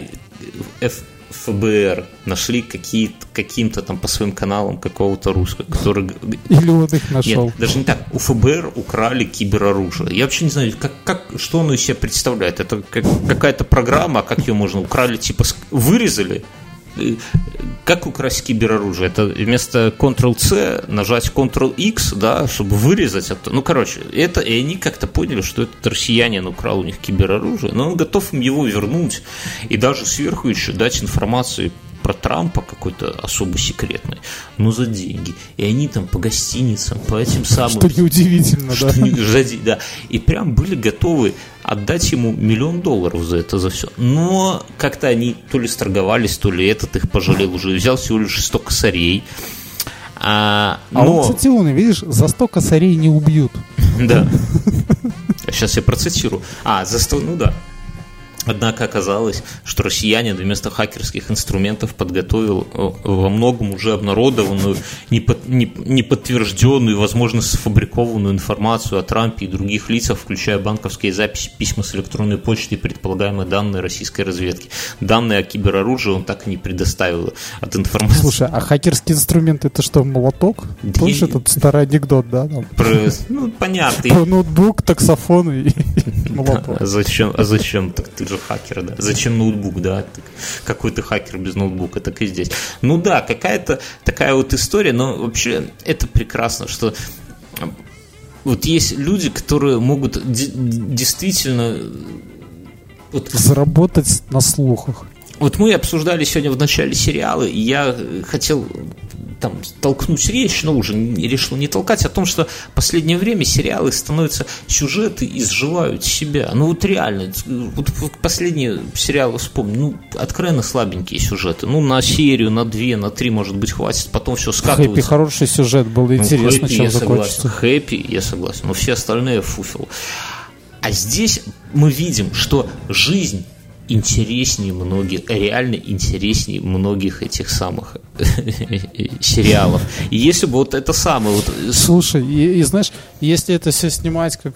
ФБР нашли какие каким-то там по своим каналам какого-то русского, который... Или он их нашел. Нет, даже не так. У ФБР украли кибероружие. Я вообще не знаю, как, как, что оно из себя представляет. Это как, какая-то программа, а как ее можно украли, типа вырезали. Как украсть кибероружие? Это вместо Ctrl-C нажать Ctrl-X, да, чтобы вырезать это. Ну, короче, это, и они как-то поняли, что этот россиянин украл у них кибероружие, но он готов им его вернуть и даже сверху еще дать информацию про Трампа какой-то особо секретной, но за деньги. И они там по гостиницам, по этим самым... Что неудивительно, Что да. не- за да. И прям были готовы отдать ему миллион долларов за это, за все. Но как-то они то ли сторговались, то ли этот их пожалел уже. Взял всего лишь 100 косарей. А, А но... он, кстати, умный, видишь, за 100 косарей не убьют. Да. Сейчас я процитирую. А, за 100, ну да. Однако оказалось, что россиянин вместо хакерских инструментов подготовил э, во многом уже обнародованную, не, под- неподтвержденную, возможно, сфабрикованную информацию о Трампе и других лицах, включая банковские записи, письма с электронной почты и предполагаемые данные российской разведки. Данные о кибероружии он так и не предоставил от информации. Слушай, а хакерский инструмент это что, молоток? Да Тоже этот старый анекдот, да? Там? Про, ну, понятно. Про ноутбук, таксофон и молоток. А зачем, а зачем? Так ты же хакер, да? Зачем ноутбук, да? Какой ты хакер без ноутбука, так и здесь. Ну да, какая-то такая вот история, но вообще это прекрасно, что вот есть люди, которые могут действительно вот, заработать на слухах. Вот мы обсуждали сегодня в начале сериала, и я хотел там толкнуть речь, но уже решил не толкать, о том, что в последнее время сериалы становятся, сюжеты изживают себя. Ну вот реально, вот последние сериалы вспомню, ну откровенно слабенькие сюжеты. Ну на серию, на две, на три, может быть, хватит, потом все скатывается. Хэппи хороший сюжет был, ну, интересно, чем я закончится. Хэппи, я согласен, но все остальные фуфел. А здесь мы видим, что жизнь интереснее многих, реально интереснее многих этих самых сериалов. И если бы вот это самое... Вот... Слушай, и, и знаешь, если это все снимать как...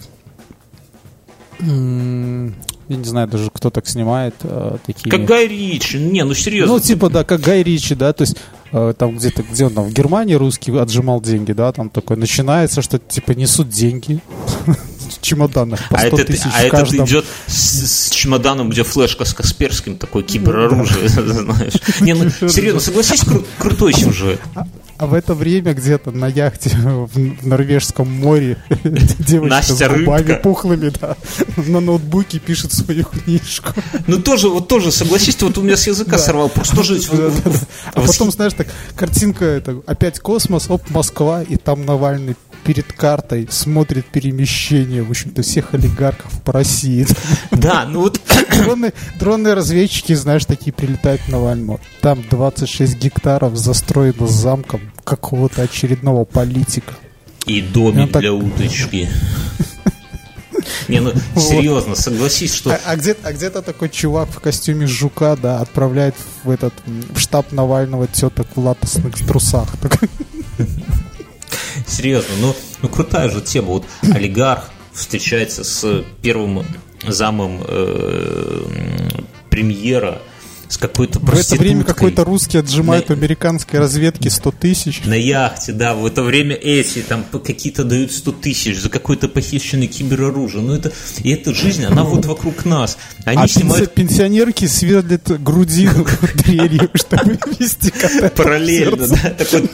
Я не знаю даже, кто так снимает э, такие... Как Гай Ричи. Не, ну серьезно. Ну, типа, да, как Гай Ричи, да, то есть э, там где-то, где он там, в Германии русский отжимал деньги, да, там такое начинается, что типа несут деньги чемоданах по 100 а этот, тысяч а этот идет с, с чемоданом, где флешка с Касперским, такой кибероружие, знаешь. Не, ну, серьезно, согласись, крутой сюжет. А, в это время где-то на яхте в Норвежском море девочка с губами пухлыми, да, на ноутбуке пишет свою книжку. Ну тоже, вот тоже, согласись, вот у меня с языка сорвал, просто тоже... А потом, знаешь, так, картинка, это опять космос, оп, Москва, и там Навальный перед картой смотрит перемещение, в общем-то, всех олигархов по России. Да, ну вот... Дронные, дронные разведчики, знаешь, такие прилетают на Вальму. Там 26 гектаров застроено замком какого-то очередного политика. И домик для так... уточки. Не, ну серьезно, согласись, что. А, а где-то а где такой чувак в костюме жука, да, отправляет в этот в штаб Навального теток в латосных трусах. Серьезно, ну, ну крутая же тема. Вот олигарх встречается с первым замом э, премьера с какой-то В это время какой-то русский отжимает на... у американской разведки 100 тысяч. На яхте, да, в это время эти там какие-то дают 100 тысяч за какой-то похищенный кибероружие. Ну это, и эта жизнь, она вот вокруг нас. Они а снимают... пенсионерки сверлят грудину дверью, чтобы вести Параллельно, да, такой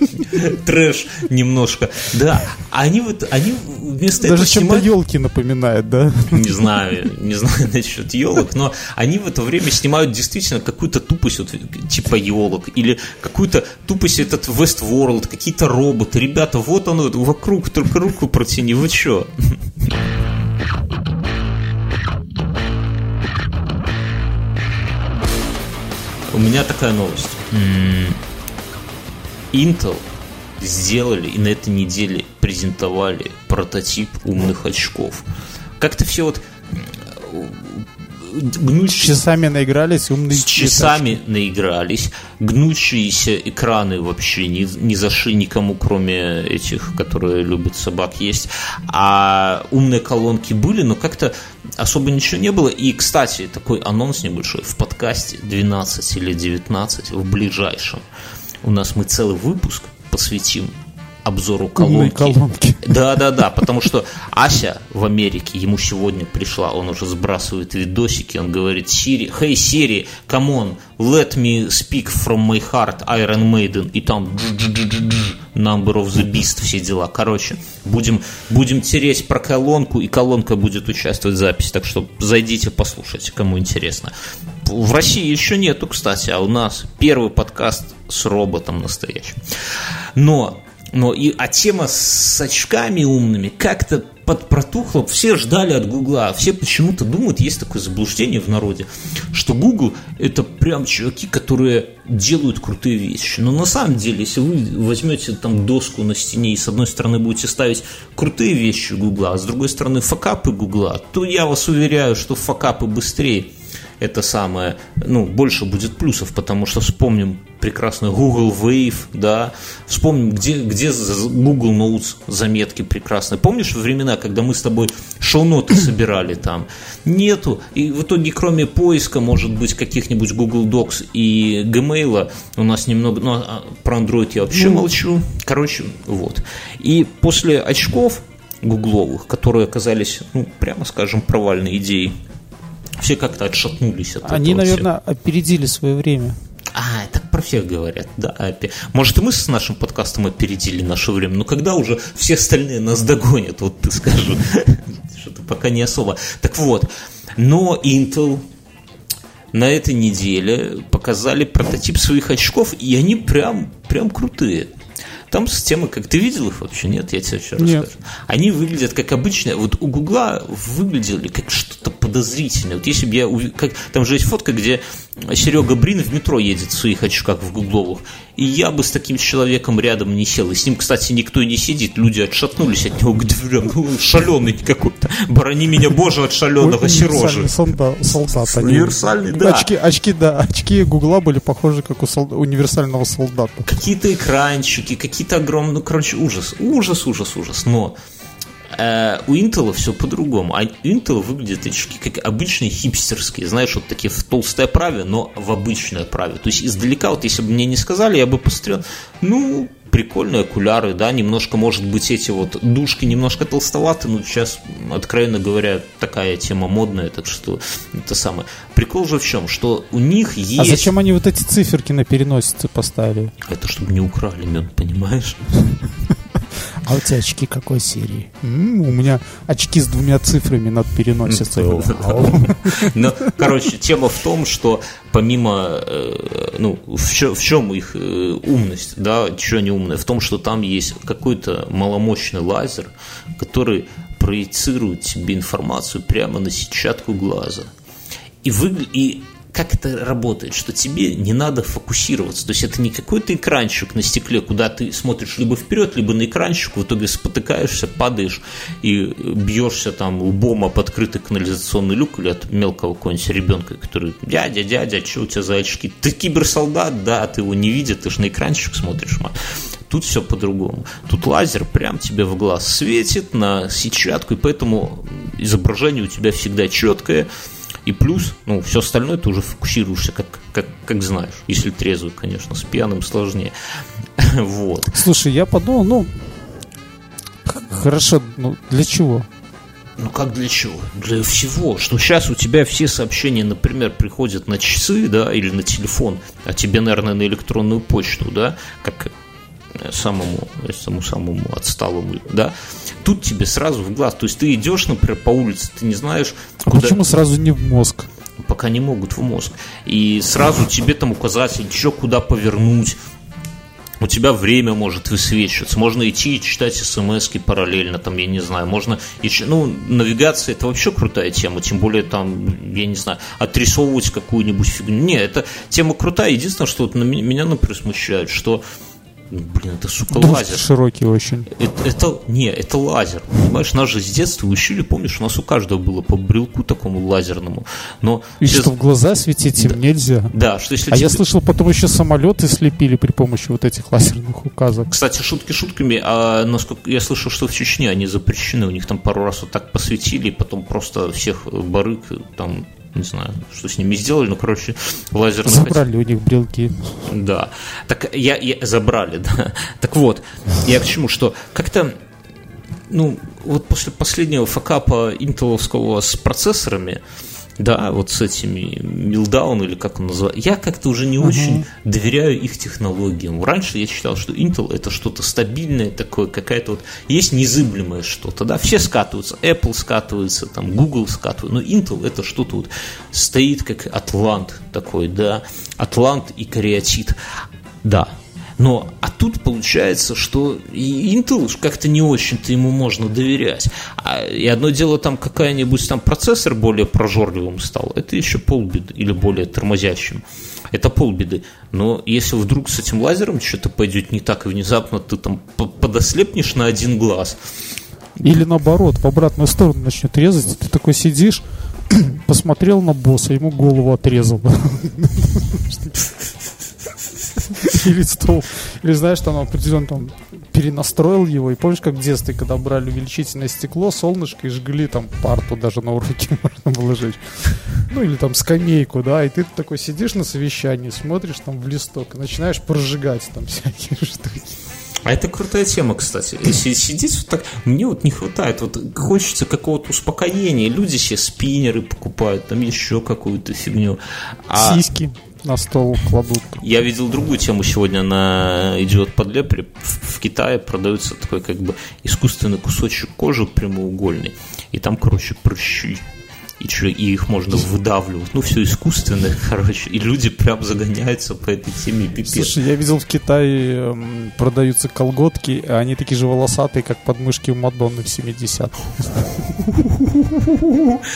трэш немножко. Да, они вот, они вместо Даже чем-то елки напоминает, да? Не знаю, не знаю насчет елок, но они в это время снимают действительно как какую-то тупость, вот, типа елок, или какую-то тупость этот Westworld, какие-то роботы. Ребята, вот оно, вокруг, только руку протяни, вы чё? У меня такая новость. Intel сделали и на этой неделе презентовали прототип умных очков. Как-то все вот гнущие... С часами наигрались, умные С часами часами. наигрались. Гнущиеся экраны вообще не, не зашли никому, кроме этих, которые любят собак есть. А умные колонки были, но как-то особо ничего не было. И, кстати, такой анонс небольшой. В подкасте 12 или 19 в ближайшем у нас мы целый выпуск посвятим обзору колонки. колонки. Да, да, да, потому что Ася в Америке, ему сегодня пришла, он уже сбрасывает видосики, он говорит, Сири, hey Siri, come on, let me speak from my heart, Iron Maiden, и там Number of the Beast, все дела. Короче, будем, будем тереть про колонку, и колонка будет участвовать в записи, так что зайдите, послушайте, кому интересно. В России еще нету, кстати, а у нас первый подкаст с роботом настоящим. Но но и, а тема с очками умными как-то под протухла. Все ждали от Гугла. Все почему-то думают, есть такое заблуждение в народе, что Google это прям чуваки, которые делают крутые вещи. Но на самом деле, если вы возьмете там доску на стене и с одной стороны будете ставить крутые вещи Гугла, а с другой стороны факапы Гугла, то я вас уверяю, что факапы быстрее это самое, ну, больше будет плюсов, потому что вспомним прекрасный Google Wave, да, вспомним, где, где Google Notes заметки прекрасные. Помнишь времена, когда мы с тобой шоу-ноты собирали там? Нету. И в итоге, кроме поиска, может быть, каких-нибудь Google Docs и Gmail, у нас немного, ну, а про Android я вообще ну. молчу. Короче, вот. И после очков гугловых, которые оказались, ну, прямо скажем, провальной идеей, все как-то отшатнулись от Они, этого наверное, всего. опередили свое время. А, так про всех говорят, да. Может, и мы с нашим подкастом опередили наше время, но когда уже все остальные нас догонят, вот ты скажу, что-то пока не особо. Так вот, но Intel на этой неделе показали прототип своих очков, и они прям, прям крутые. Там система, как ты видел их вообще? Нет, я тебе еще расскажу. Они выглядят как обычные. Вот у Гугла выглядели как что-то подозрительное. Вот если бы я как там же есть фотка, где Серега Брин в метро едет в своих очках в гугловых. И я бы с таким человеком рядом не сел. И с ним, кстати, никто и не сидит. Люди отшатнулись от него дверям. Ну, шаленый какой-то. Борони меня, Боже, от шаленого сирожи. солдат. Универсальный, да. Очки, очки, да. Очки Гугла были похожи, как у солд... универсального солдата. Какие-то экранчики, какие-то огромные... Ну, короче, ужас. Ужас, ужас, ужас. Но Э, у Intel все по-другому. А Intel выглядят очки как обычные хипстерские, знаешь, вот такие в толстой оправе, но в обычной оправе. То есть издалека, вот если бы мне не сказали, я бы посмотрел, ну, прикольные окуляры, да, немножко, может быть, эти вот душки немножко толстоваты, но сейчас, откровенно говоря, такая тема модная, так что это самое. Прикол же в чем, что у них есть... А зачем они вот эти циферки на переносице поставили? Это чтобы не украли мед, понимаешь? А у тебя очки какой серии? М-м, у меня очки с двумя цифрами над переносицей. Ну, короче, тема в том, что помимо, э, ну, в, чем их э, умность, да, что они умные? В том, что там есть какой-то маломощный лазер, который проецирует тебе информацию прямо на сетчатку глаза. И, вы, и как это работает, что тебе не надо фокусироваться. То есть это не какой-то экранчик на стекле, куда ты смотришь либо вперед, либо на экранчик, в итоге спотыкаешься, падаешь и бьешься там лбом об открытый канализационный люк или от мелкого какого-нибудь ребенка, который дядя, дядя, что у тебя за очки? Ты киберсолдат, да, ты его не видишь, ты же на экранчик смотришь. Тут все по-другому. Тут лазер прям тебе в глаз светит на сетчатку, и поэтому изображение у тебя всегда четкое, и плюс, ну, все остальное ты уже фокусируешься, как, как, как знаешь. Если трезвый, конечно, с пьяным сложнее. вот. Слушай, я подумал, ну, хорошо, ну, для чего? Ну как для чего? Для всего. Что сейчас у тебя все сообщения, например, приходят на часы, да, или на телефон, а тебе, наверное, на электронную почту, да, как самому, самому самому отсталому, да, тут тебе сразу в глаз. То есть ты идешь, например, по улице, ты не знаешь, а куда... почему сразу не в мозг? Пока не могут в мозг. И сразу тебе там указатель, еще куда повернуть, у тебя время может высвечиваться, можно идти и читать смс параллельно, там, я не знаю, можно, и, ну, навигация это вообще крутая тема, тем более там, я не знаю, отрисовывать какую-нибудь фигню. Не, это тема крутая, единственное, что вот на меня, например, смущает, что Блин, это, сука, Дуст лазер. широкий очень. Это, это, не, это лазер. Понимаешь, нас же с детства учили, помнишь, у нас у каждого было по брелку такому лазерному. Но И сейчас... что в глаза светить им нельзя. Да, что если А тебе... я слышал, потом еще самолеты слепили при помощи вот этих лазерных указок. Кстати, шутки шутками, а насколько я слышал, что в Чечне они запрещены, у них там пару раз вот так посветили, и потом просто всех барык там не знаю, что с ними сделали, но, короче, лазер... Забрали у них брелки. Да. Так я, я... Забрали, да. Так вот, я к чему, что как-то ну, вот после последнего факапа интеловского с процессорами, да, вот с этими Милдаун или как он называется, я как-то уже не uh-huh. очень доверяю их технологиям. Раньше я считал, что Intel это что-то стабильное такое, какая-то вот, есть незыблемое что-то, да, все скатываются, Apple скатывается, там, Google скатывается, но Intel это что-то вот стоит как Атлант такой, да, Атлант и кариатит. Да, но, а тут получается, что и Intel как-то не очень-то ему можно доверять. А, и одно дело там какая-нибудь там процессор более прожорливым стал, это еще полбеды, или более тормозящим. Это полбеды. Но если вдруг с этим лазером что-то пойдет не так, и внезапно ты там подослепнешь на один глаз. Или наоборот, в обратную сторону начнет резать, ты такой сидишь, посмотрел на босса, ему голову отрезал. Или стол. Или знаешь, там определенно там перенастроил его. И помнишь, как в детстве, когда брали увеличительное стекло, солнышко и жгли там парту даже на уроке можно было жечь. Ну или там скамейку, да, и ты такой сидишь на совещании, смотришь там в листок и начинаешь прожигать там всякие штуки. А это крутая тема, кстати. Если сидеть вот так, мне вот не хватает, вот хочется какого-то успокоения. Люди себе спиннеры покупают, там еще какую-то фигню. А... Сиськи на стол кладут. Я видел другую тему сегодня, она идет под лепре. В, в Китае продается такой как бы искусственный кусочек кожи прямоугольный. И там, короче, прыщи и, и их можно выдавливать. Ну, все искусственное, короче. И люди прям загоняются по этой теме пипец. Слушай, я видел в Китае эм, продаются колготки, а они такие же волосатые, как подмышки у Мадонны в 70-х.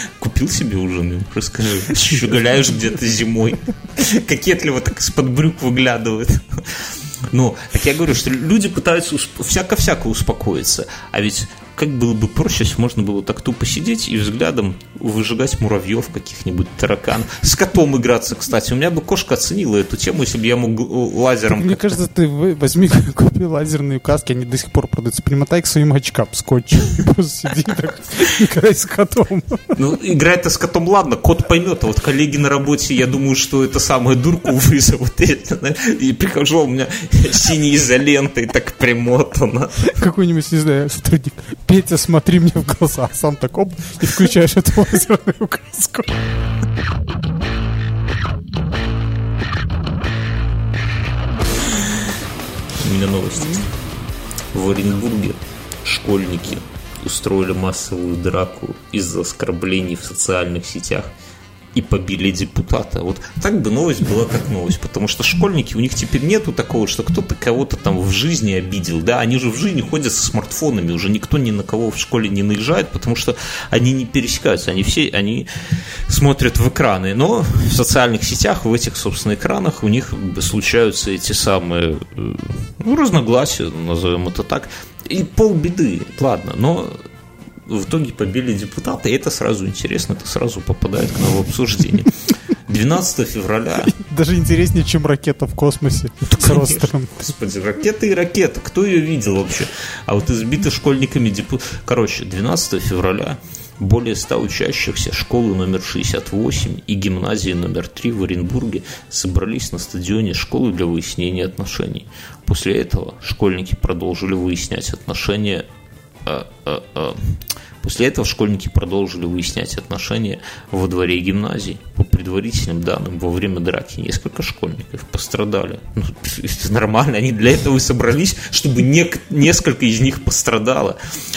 Купил себе уже, расскажи. Щеголяешь где-то зимой. Кокетливо так из-под брюк выглядывает. Ну, так я говорю, что люди пытаются всяко-всяко успокоиться. А ведь как было бы проще, если можно было так тупо сидеть и взглядом выжигать муравьев каких-нибудь, тараканов. С котом играться, кстати. У меня бы кошка оценила эту тему, если бы я мог лазером... Мне кажется, ты возьми, купи лазерные каски, они до сих пор продаются. Примотай к своим очкам скотч. Просто сиди так, играй с котом. Ну, играть-то с котом, ладно, кот поймет. А вот коллеги на работе, я думаю, что это самое дурку вызовут. И прихожу, у меня синей изолентой так примотано. Какой-нибудь, не знаю, сотрудник Петя, смотри мне в глаза. Сам так оп, и включаешь эту лазерную указку. У меня новости. В Оренбурге школьники устроили массовую драку из-за оскорблений в социальных сетях – и побили депутата. Вот так бы новость была как новость, потому что школьники, у них теперь нету такого, что кто-то кого-то там в жизни обидел, да, они же в жизни ходят со смартфонами, уже никто ни на кого в школе не наезжает, потому что они не пересекаются, они все, они смотрят в экраны, но в социальных сетях, в этих, собственно, экранах у них случаются эти самые э, ну, разногласия, назовем это так, и полбеды, ладно, но в итоге побили депутата, и это сразу интересно, это сразу попадает к нам в обсуждение. 12 февраля... Даже интереснее, чем ракета в космосе с ростером. Господи, ракета и ракета, кто ее видел вообще? А вот избиты школьниками депутат... Короче, 12 февраля более 100 учащихся школы номер 68 и гимназии номер 3 в Оренбурге собрались на стадионе школы для выяснения отношений. После этого школьники продолжили выяснять отношения. После этого школьники продолжили выяснять отношения во дворе гимназии. По предварительным данным, во время драки несколько школьников пострадали. Ну, нормально, они для этого и собрались, чтобы не, несколько из них пострадало.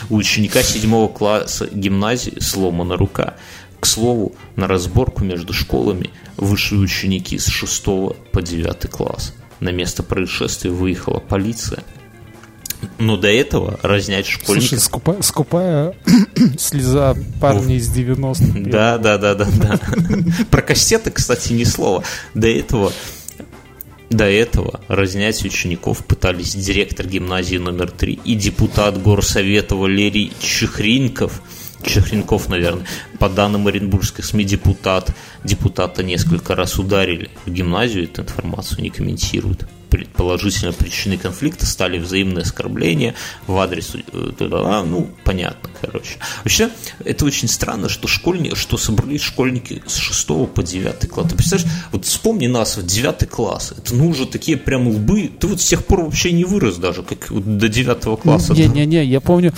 У ученика седьмого класса гимназии сломана рука. К слову, на разборку между школами вышли ученики с 6 по 9 класс. На место происшествия выехала полиция – но до этого разнять школьников... Слушай, скупая, скупая слеза парня из 90-х. Да, да, да, да, да. Про кассеты, кстати, ни слова. До этого до этого разнять учеников пытались директор гимназии номер 3 и депутат горсовета Валерий Чехринков. Чехринков, наверное. По данным Оренбургской СМИ, депутат, депутата несколько раз ударили. В гимназию эту информацию не комментируют предположительно причиной конфликта стали взаимные оскорбления в адрес, э, ну, понятно, короче. Вообще, это очень странно, что школьники, что собрались школьники с 6 по 9 класс. Ты представляешь, вот вспомни нас, вот 9 класс, это ну уже такие прям лбы, ты вот с тех пор вообще не вырос даже, как вот до 9 класса. Не-не-не, я помню,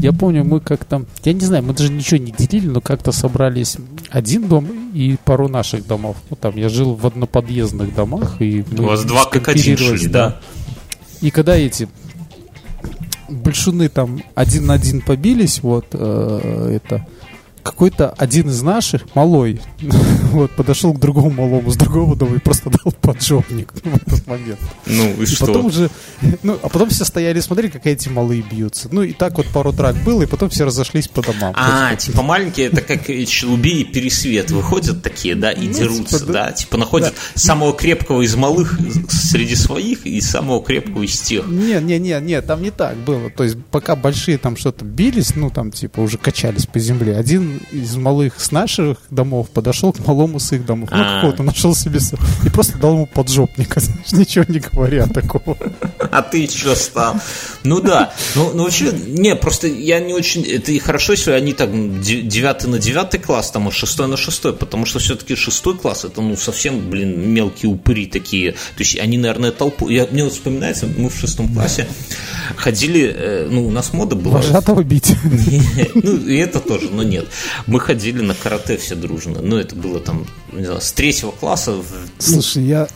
я помню, мы как-то, я не знаю, мы даже ничего не делили, но как-то собрались один дом и пару наших домов. Ну, там я жил в одноподъездных домах, и У вас два как один шли, да. И когда эти большуны там один на один побились, вот э, это какой-то один из наших, малой, вот, подошел к другому малому с другого дома и просто дал поджопник в этот момент. Ну и, и что? Потом уже, ну, а потом все стояли и смотрели, как эти малые бьются. Ну и так вот пару драк было, и потом все разошлись по домам. А, вот, типа маленькие, это как челуби и пересвет выходят такие, да, и ну, дерутся, типа, да, типа находят да. самого крепкого из малых среди своих и самого крепкого из тех. Не, не, не, не, там не так было. То есть пока большие там что-то бились, ну там типа уже качались по земле, один из малых с наших домов подошел к малому с их домов. Ну, А. какого-то нашел себе... И просто дал ему поджопника, ничего не говоря такого. А ты что стал? Ну да. Ну, ну вообще, не, просто я не очень... Это и хорошо, если они так м, де- девятый на девятый класс, там, а шестой на шестой, потому что все-таки шестой класс, это, ну, совсем, блин, мелкие упыри такие. То есть они, наверное, толпу... Я, мне вот вспоминается, мы в шестом классе ходили, э, ну, у нас мода была... Вожатого бить. Ну, и это тоже, но нет. Мы ходили на карате все дружно. Ну, это было там, не знаю, с третьего класса. Слушай, я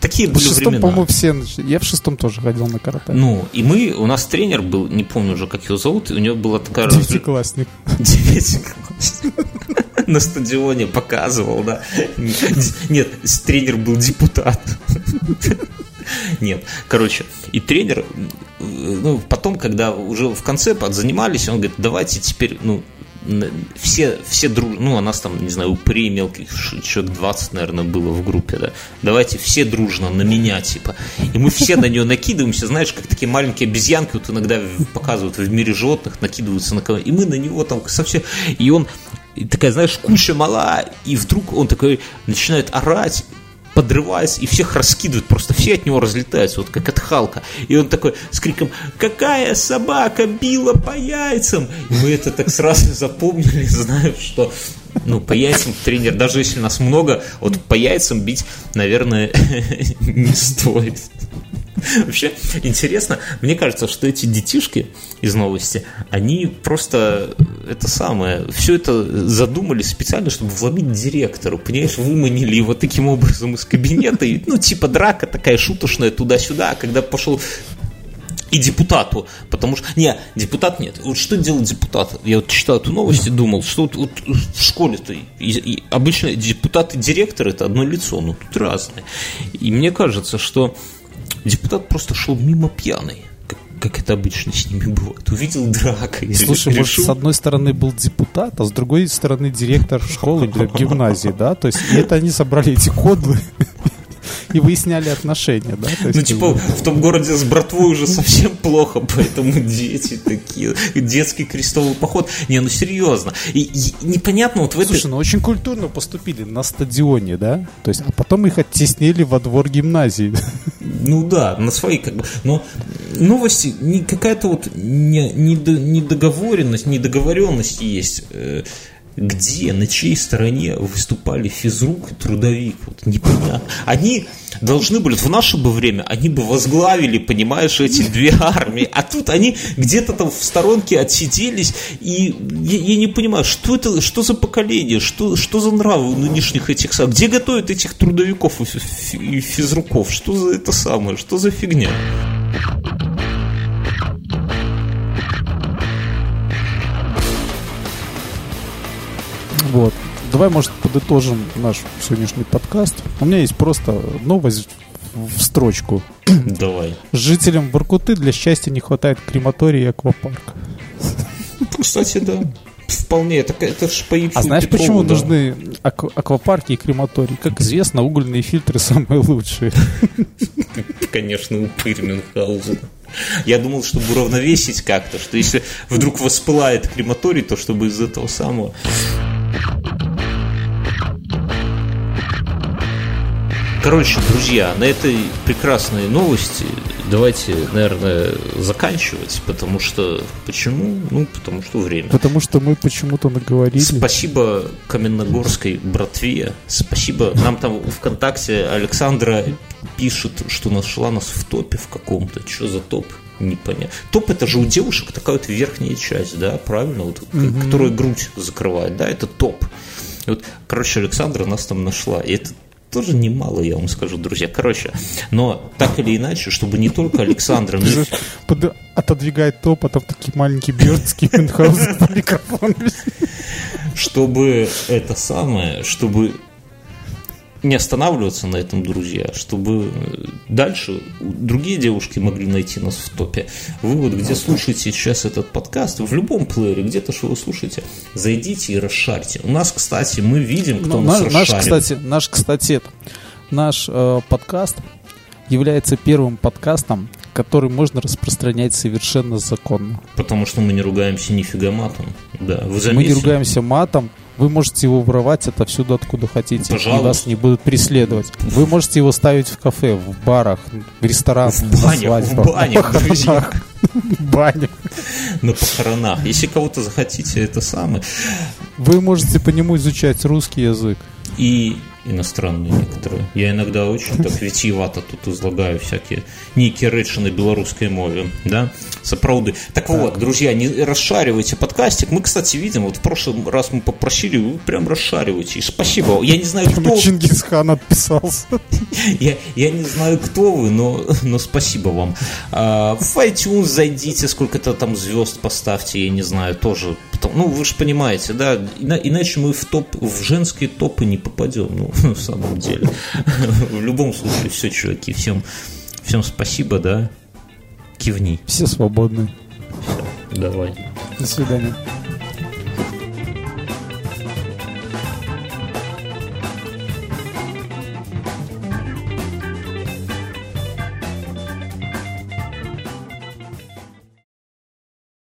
Такие в были шестом, времена. по-моему, все... Я в шестом тоже ходил на карате. Ну, и мы, у нас тренер был, не помню уже, как его зовут, у него была такая... раз- Девятиклассник. Девятиклассник. На стадионе показывал, да. Нет, тренер был депутат. Нет, короче, и тренер, ну, потом, когда уже в конце подзанимались, он говорит, давайте теперь, ну, все, все дружно, ну, а нас там, не знаю, упырей мелких, человек 20, наверное, было в группе, да, давайте все дружно на меня, типа, и мы все на нее накидываемся, знаешь, как такие маленькие обезьянки, вот иногда показывают в мире животных, накидываются на кого и мы на него там совсем, и он, и такая, знаешь, куча мала, и вдруг он такой начинает орать, подрываясь, и всех раскидывает, просто все от него разлетаются, вот как от Халка. И он такой с криком «Какая собака била по яйцам?» И мы это так сразу запомнили, знаем, что ну, по яйцам тренер, даже если нас много, вот по яйцам бить, наверное, не стоит. Вообще интересно, мне кажется, что эти детишки из новости, они просто это самое, все это задумали специально, чтобы вломить директору, понимаешь, выманили его таким образом из кабинета, и, ну, типа драка такая шуточная туда-сюда, когда пошел и депутату, потому что... Не, депутат нет. Вот что делает депутат? Я вот читал эту новость и думал, что вот, вот в школе-то и- и обычно депутат и директор это одно лицо, но тут разные. И мне кажется, что депутат просто шел мимо пьяный, как, это обычно с ними бывает. Увидел драка Слушай, может, решил- с одной стороны был депутат, а с другой стороны директор школы или гимназии, да? То есть это они собрали эти кодлы и выясняли отношения, да? Ну, типа, в том городе с братвой уже совсем плохо, поэтому дети такие, детский крестовый поход. Не, ну серьезно. И, непонятно вот в этой... Слушай, ну очень культурно поступили на стадионе, да? То есть, а потом их оттеснили во двор гимназии. Ну да, на свои как бы. Но новости, какая-то вот не, недо- недоговоренность, недоговоренность есть. Где, на чьей стороне выступали физрук и трудовик? Вот непонятно. Они должны были, в наше бы время, они бы возглавили, понимаешь, эти две армии. А тут они где-то там в сторонке отсиделись. И я, я не понимаю, что это, что за поколение, что, что за нравы нынешних этих сам. Где готовят этих трудовиков и физруков? Что за это самое? Что за фигня? Вот. Давай, может, подытожим наш сегодняшний подкаст. У меня есть просто новость в строчку. Давай. Жителям Воркуты для счастья не хватает крематория и аквапарка. Кстати, да. Вполне. Это, это ж по А знаешь, Петрову, почему да. нужны аква- аквапарки и крематории? Как известно, угольные фильтры самые лучшие. Конечно, упырь Мюнхгаузена. Я думал, чтобы уравновесить как-то, что если вдруг воспылает крематорий, то чтобы из этого самого... Короче, друзья, на этой прекрасной новости давайте, наверное, заканчивать, потому что... Почему? Ну, потому что время. Потому что мы почему-то наговорили. Спасибо Каменногорской братве. Спасибо. Нам там ВКонтакте Александра пишет, что нашла нас в топе в каком-то. Что за топ? Непонятно. Топ это же у девушек такая вот верхняя часть, да, правильно? Вот, к- Которая грудь закрывает, да, это топ. И вот, короче, Александра нас там нашла. И это тоже немало, я вам скажу, друзья. Короче, но так или иначе, чтобы не только Александра, Отодвигает топ, а там такие маленькие бёрдские Мюнхгаузен по микрофону. чтобы это самое, чтобы не останавливаться на этом, друзья, чтобы э, дальше другие девушки могли найти нас в топе. Вы вот где слушаете сейчас этот подкаст, в любом плеере, где-то что вы слушаете, зайдите и расшарьте. У нас, кстати, мы видим, кто Ну, нас наш, наш, расшарил. кстати, наш, кстати, это, наш э, подкаст является первым подкастом, который можно распространять совершенно законно. Потому что мы не ругаемся нифига матом. Да, вы Мы заметили? не ругаемся матом. Вы можете его воровать отовсюду, откуда хотите. Пожалуйста. И вас не будут преследовать. Вы можете его ставить в кафе, в барах, в ресторанах, В банях, в банях, друзья. банях. На похоронах. Если кого-то захотите, это самое. Вы можете по нему изучать русский язык. И иностранные некоторые. Я иногда очень так витиевато тут излагаю всякие некие речи на белорусской мове, да, сапраўды. Так вот, друзья, не расшаривайте подкастик. Мы, кстати, видим, вот в прошлый раз мы попросили, вы прям расшаривайте. И спасибо. Я не знаю, кто... Чингисхан отписался. Я, я не знаю, кто вы, но, но спасибо вам. А, в iTunes зайдите, сколько-то там звезд поставьте, я не знаю, тоже. Потом- ну, вы же понимаете, да, ина- иначе мы в топ, в женские топы не попадем, ну, в самом деле. В любом случае, все, чуваки, всем, всем спасибо, да. Кивни. Все свободны. Давай. До свидания.